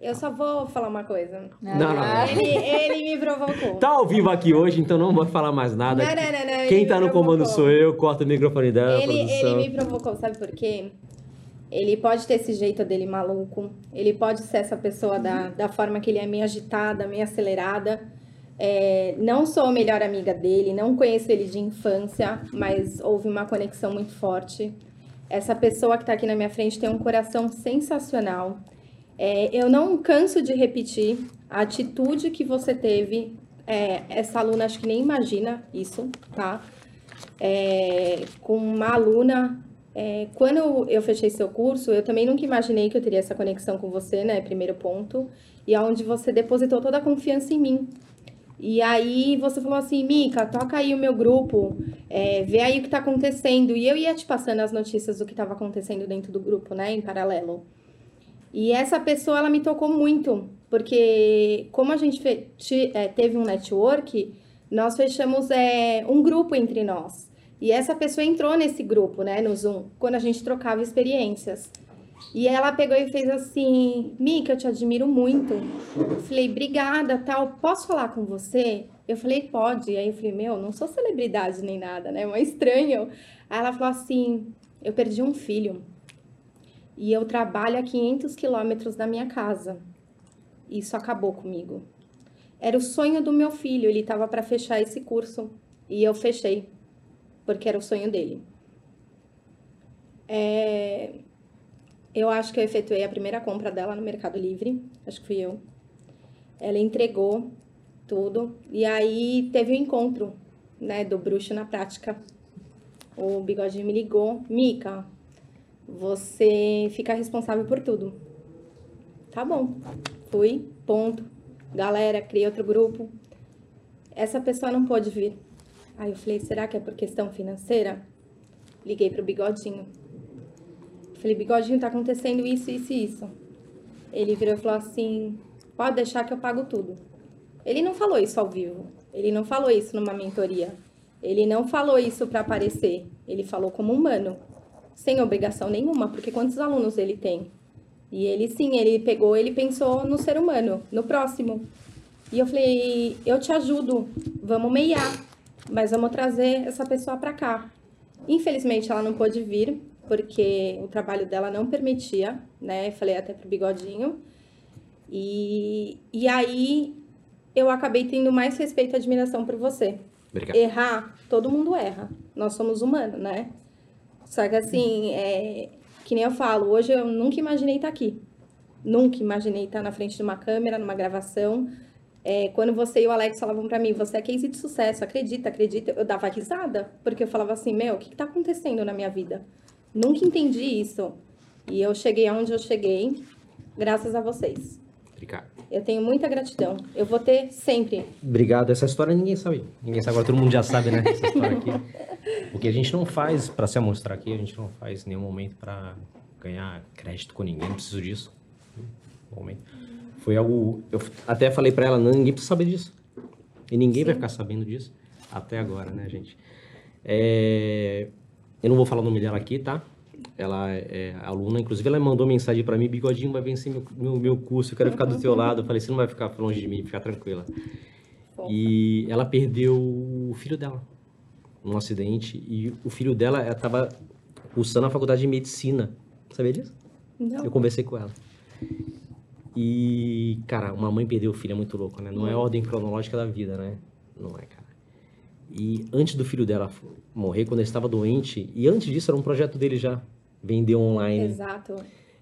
Eu só vou falar uma coisa. Não, não, não. Ele, ele me provocou. Tá ao vivo aqui hoje, então não vou falar mais nada. Não, não, não, não, Quem tá no comando sou eu, corta o microfone dela, Ele, produção. ele me provocou, sabe por quê? Ele pode ter esse jeito dele maluco, ele pode ser essa pessoa da, da forma que ele é meio agitada, meio acelerada. É, não sou a melhor amiga dele, não conheço ele de infância, mas houve uma conexão muito forte. Essa pessoa que tá aqui na minha frente tem um coração sensacional. É, eu não canso de repetir a atitude que você teve. É, essa aluna acho que nem imagina isso, tá? É, com uma aluna. é, quando eu fechei seu curso, eu também nunca imaginei que eu teria essa conexão com você, né? Primeiro ponto. E aonde você depositou toda a confiança em mim. E aí você falou assim, Mica, toca aí o meu grupo, é, vê aí o que tá acontecendo. E eu ia te passando as notícias do que estava acontecendo dentro do grupo, né? Em paralelo. E essa pessoa, ela me tocou muito, porque como a gente é, teve um network, nós fechamos é, um grupo entre nós. E essa pessoa entrou nesse grupo, né, no Zoom, quando a gente trocava experiências. E ela pegou e fez assim, Mica, eu te admiro muito. Eu falei, obrigada, tal, posso falar com você? Eu falei, pode. Aí eu falei, meu, não sou celebridade nem nada, né, mas estranho. Aí ela falou assim, eu perdi um filho e eu trabalho a 500 quilômetros da minha casa. Isso acabou comigo. Era o sonho do meu filho, ele estava para fechar esse curso e eu fechei, porque era o sonho dele. É, Eu acho que eu efetuei a primeira compra dela no Mercado Livre, acho que fui eu. Ela entregou tudo e aí teve o encontro, né, do bruxo na prática. O bigodinho me ligou, Mica, você fica responsável por tudo. Tá bom. Fui, ponto. Galera, criei outro grupo. Essa pessoa não pôde vir. Aí eu falei, será que é por questão financeira? Liguei pro bigodinho. Falei, bigodinho, tá acontecendo isso, isso e isso. Ele virou e falou assim: pode deixar que eu pago tudo. Ele não falou isso ao vivo. Ele não falou isso numa mentoria. Ele não falou isso para aparecer. Ele falou como humano sem obrigação nenhuma, porque quantos alunos ele tem? E ele sim, ele pegou, ele pensou no ser humano, no próximo. E eu falei, eu te ajudo, vamos meiar, mas vamos trazer essa pessoa para cá. Infelizmente ela não pôde vir, porque o trabalho dela não permitia, né? Falei até pro bigodinho. E, e aí eu acabei tendo mais respeito e admiração por você. Obrigado. Errar, todo mundo erra. Nós somos humanos, né? Só que assim, é, que nem eu falo, hoje eu nunca imaginei estar aqui. Nunca imaginei estar na frente de uma câmera, numa gravação. É, quando você e o Alex falavam pra mim, você é case de sucesso, acredita, acredita, eu dava risada, porque eu falava assim, meu, o que, que tá acontecendo na minha vida? Nunca entendi isso. E eu cheguei aonde eu cheguei, graças a vocês. Obrigado. Eu tenho muita gratidão. Eu vou ter sempre. Obrigado. Essa história ninguém sabe. Ninguém sabe. Agora todo mundo já sabe, né? Essa história aqui. *laughs* Porque a gente não faz pra se amostrar aqui, a gente não faz em nenhum momento pra ganhar crédito com ninguém. Não preciso disso. Momento. Foi algo. Eu até falei pra ela, não, ninguém precisa saber disso. E ninguém vai ficar sabendo disso. Até agora, né, gente? É, Eu não vou falar o nome dela aqui, tá? Ela é aluna, inclusive ela mandou mensagem pra mim, bigodinho vai vencer meu, meu, meu curso, eu quero ficar do teu *laughs* lado. Eu falei, você não vai ficar longe de mim, fica tranquila. E ela perdeu o filho dela num acidente e o filho dela estava cursando a faculdade de medicina. Sabia disso? Não. Eu conversei com ela. E, cara, uma mãe perder o filho é muito louco, né? Não é a ordem cronológica da vida, né? Não é, cara. E antes do filho dela morrer, quando ele estava doente, e antes disso era um projeto dele já, vender online. Exato.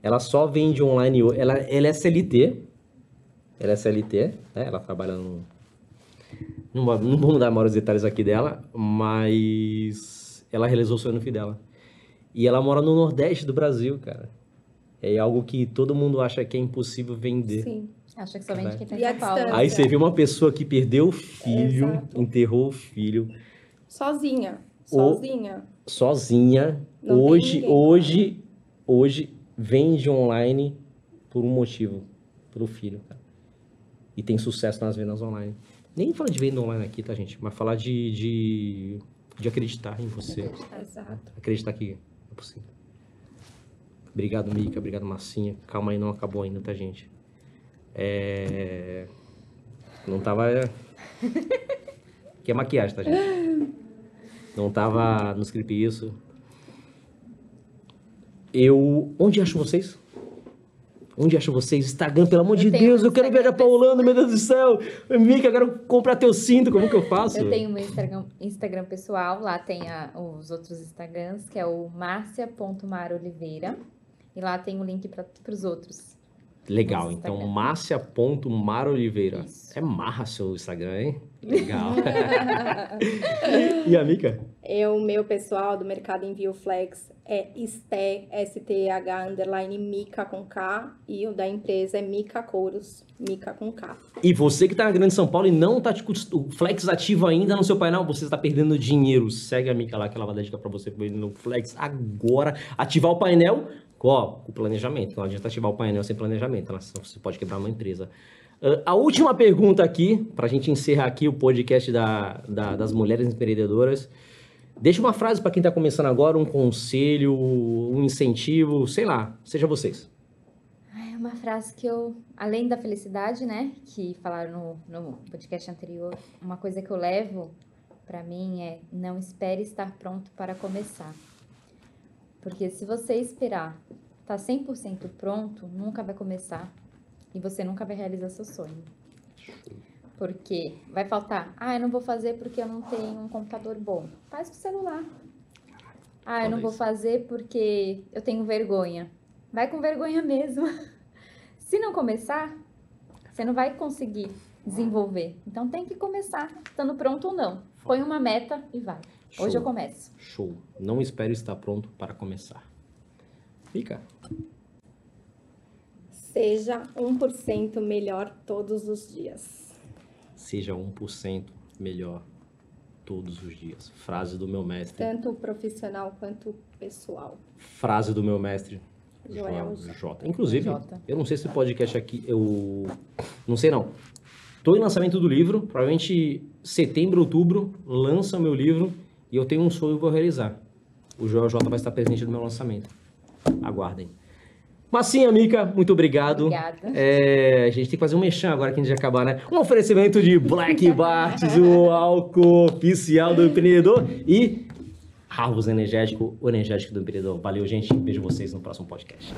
Ela só vende online. Ela, ela é CLT. Ela é CLT, né? Ela trabalha num, Não, vou- não vamos dar maiores detalhes aqui dela, mas ela realizou o sonho no filho dela. E ela mora no Nordeste do Brasil, cara. É algo que todo mundo acha que é impossível vender. Sim. Acha que só vende quem tá em E a São Paulo. Aí você vê uma pessoa que perdeu o filho, Exato. enterrou o filho, Sozinha. Sozinha. sozinha. Não tem hoje, hoje, hoje vende online por um motivo, pelo filho, cara. E tem sucesso nas vendas online. Nem fala de venda online aqui, tá, gente? Mas falar de, de, de acreditar em você. Exato. Acreditar que é possível. Obrigado, Mica. Obrigado, Massinha. Calma aí, não acabou ainda, tá, gente? É... Não tava... *laughs* que é maquiagem, tá, gente? Não tava no script isso. Eu... Onde acho vocês? Onde acho vocês? Instagram, pelo amor Eu de Deus. um Eu quero ver a Instagram Paulana, meu Deus do céu. Mica, eu quero comprar teu cinto. Como que eu faço? Eu tenho o meu Instagram, Instagram pessoal, lá tem a- os outros Instagrams, que é o marcia.maroliveira. E lá tem o link para os outros. Legal, então Instagram. Márcia.mar Oliveira. Isso. É marra seu Instagram, hein? Legal. *laughs* e a Mica? Eu, meu pessoal do Mercado Envio Flex é STE, S-T-H, underline Mica com K. E o da empresa é Mica Couros, Mica com K. E você que tá na Grande São Paulo e não tá com o Flex ativo ainda no seu painel, você está perdendo dinheiro. Segue a Mica lá que ela vai dar dica pra você no Flex agora. Ativar o painel ó, com planejamento. Não adianta ativar o painel sem planejamento, você pode quebrar uma empresa. Ah, a última pergunta aqui, pra gente encerrar aqui o podcast da, da- das mulheres empreendedoras. Deixa uma frase pra quem tá começando agora, um conselho, um incentivo, sei lá, seja vocês. É uma frase que eu, além da felicidade, né, que falaram no, no podcast anterior, uma coisa que eu levo pra mim é não espere estar pronto para começar. Porque se você esperar estar 100% pronto, nunca vai começar e você nunca vai realizar seu sonho. Porque vai faltar, ah, eu não vou fazer porque eu não tenho um computador bom. Faz com o celular. Ah, eu não vou fazer porque eu tenho vergonha. Vai com vergonha *laughs* mesmo. Se não começar, você não vai conseguir desenvolver. Então tem que começar, estando pronto ou não. Põe uma meta e vai. Hoje Show. eu começo. Show. Não espere estar pronto para começar. Fica. Seja 1% melhor todos os dias. Seja 1% melhor todos os dias. Frase do meu mestre. Tanto profissional quanto pessoal. Frase do meu mestre. Joel J. J. Inclusive, J. eu não sei se o podcast aqui, eu não sei não. Tô em lançamento do livro, provavelmente setembro, outubro, lança o meu livro e eu tenho um sonho que eu vou realizar. O Joel J vai estar presente no meu lançamento. Aguardem. Massinha, Mica, muito obrigado. Obrigada. É, a gente tem que fazer um mexão agora que a gente já acabar, né? Um oferecimento de Black *laughs* Barts, o álcool oficial do empreendedor e Harvus Energético, o energético do empreendedor. Valeu, gente. Vejo vocês no próximo podcast.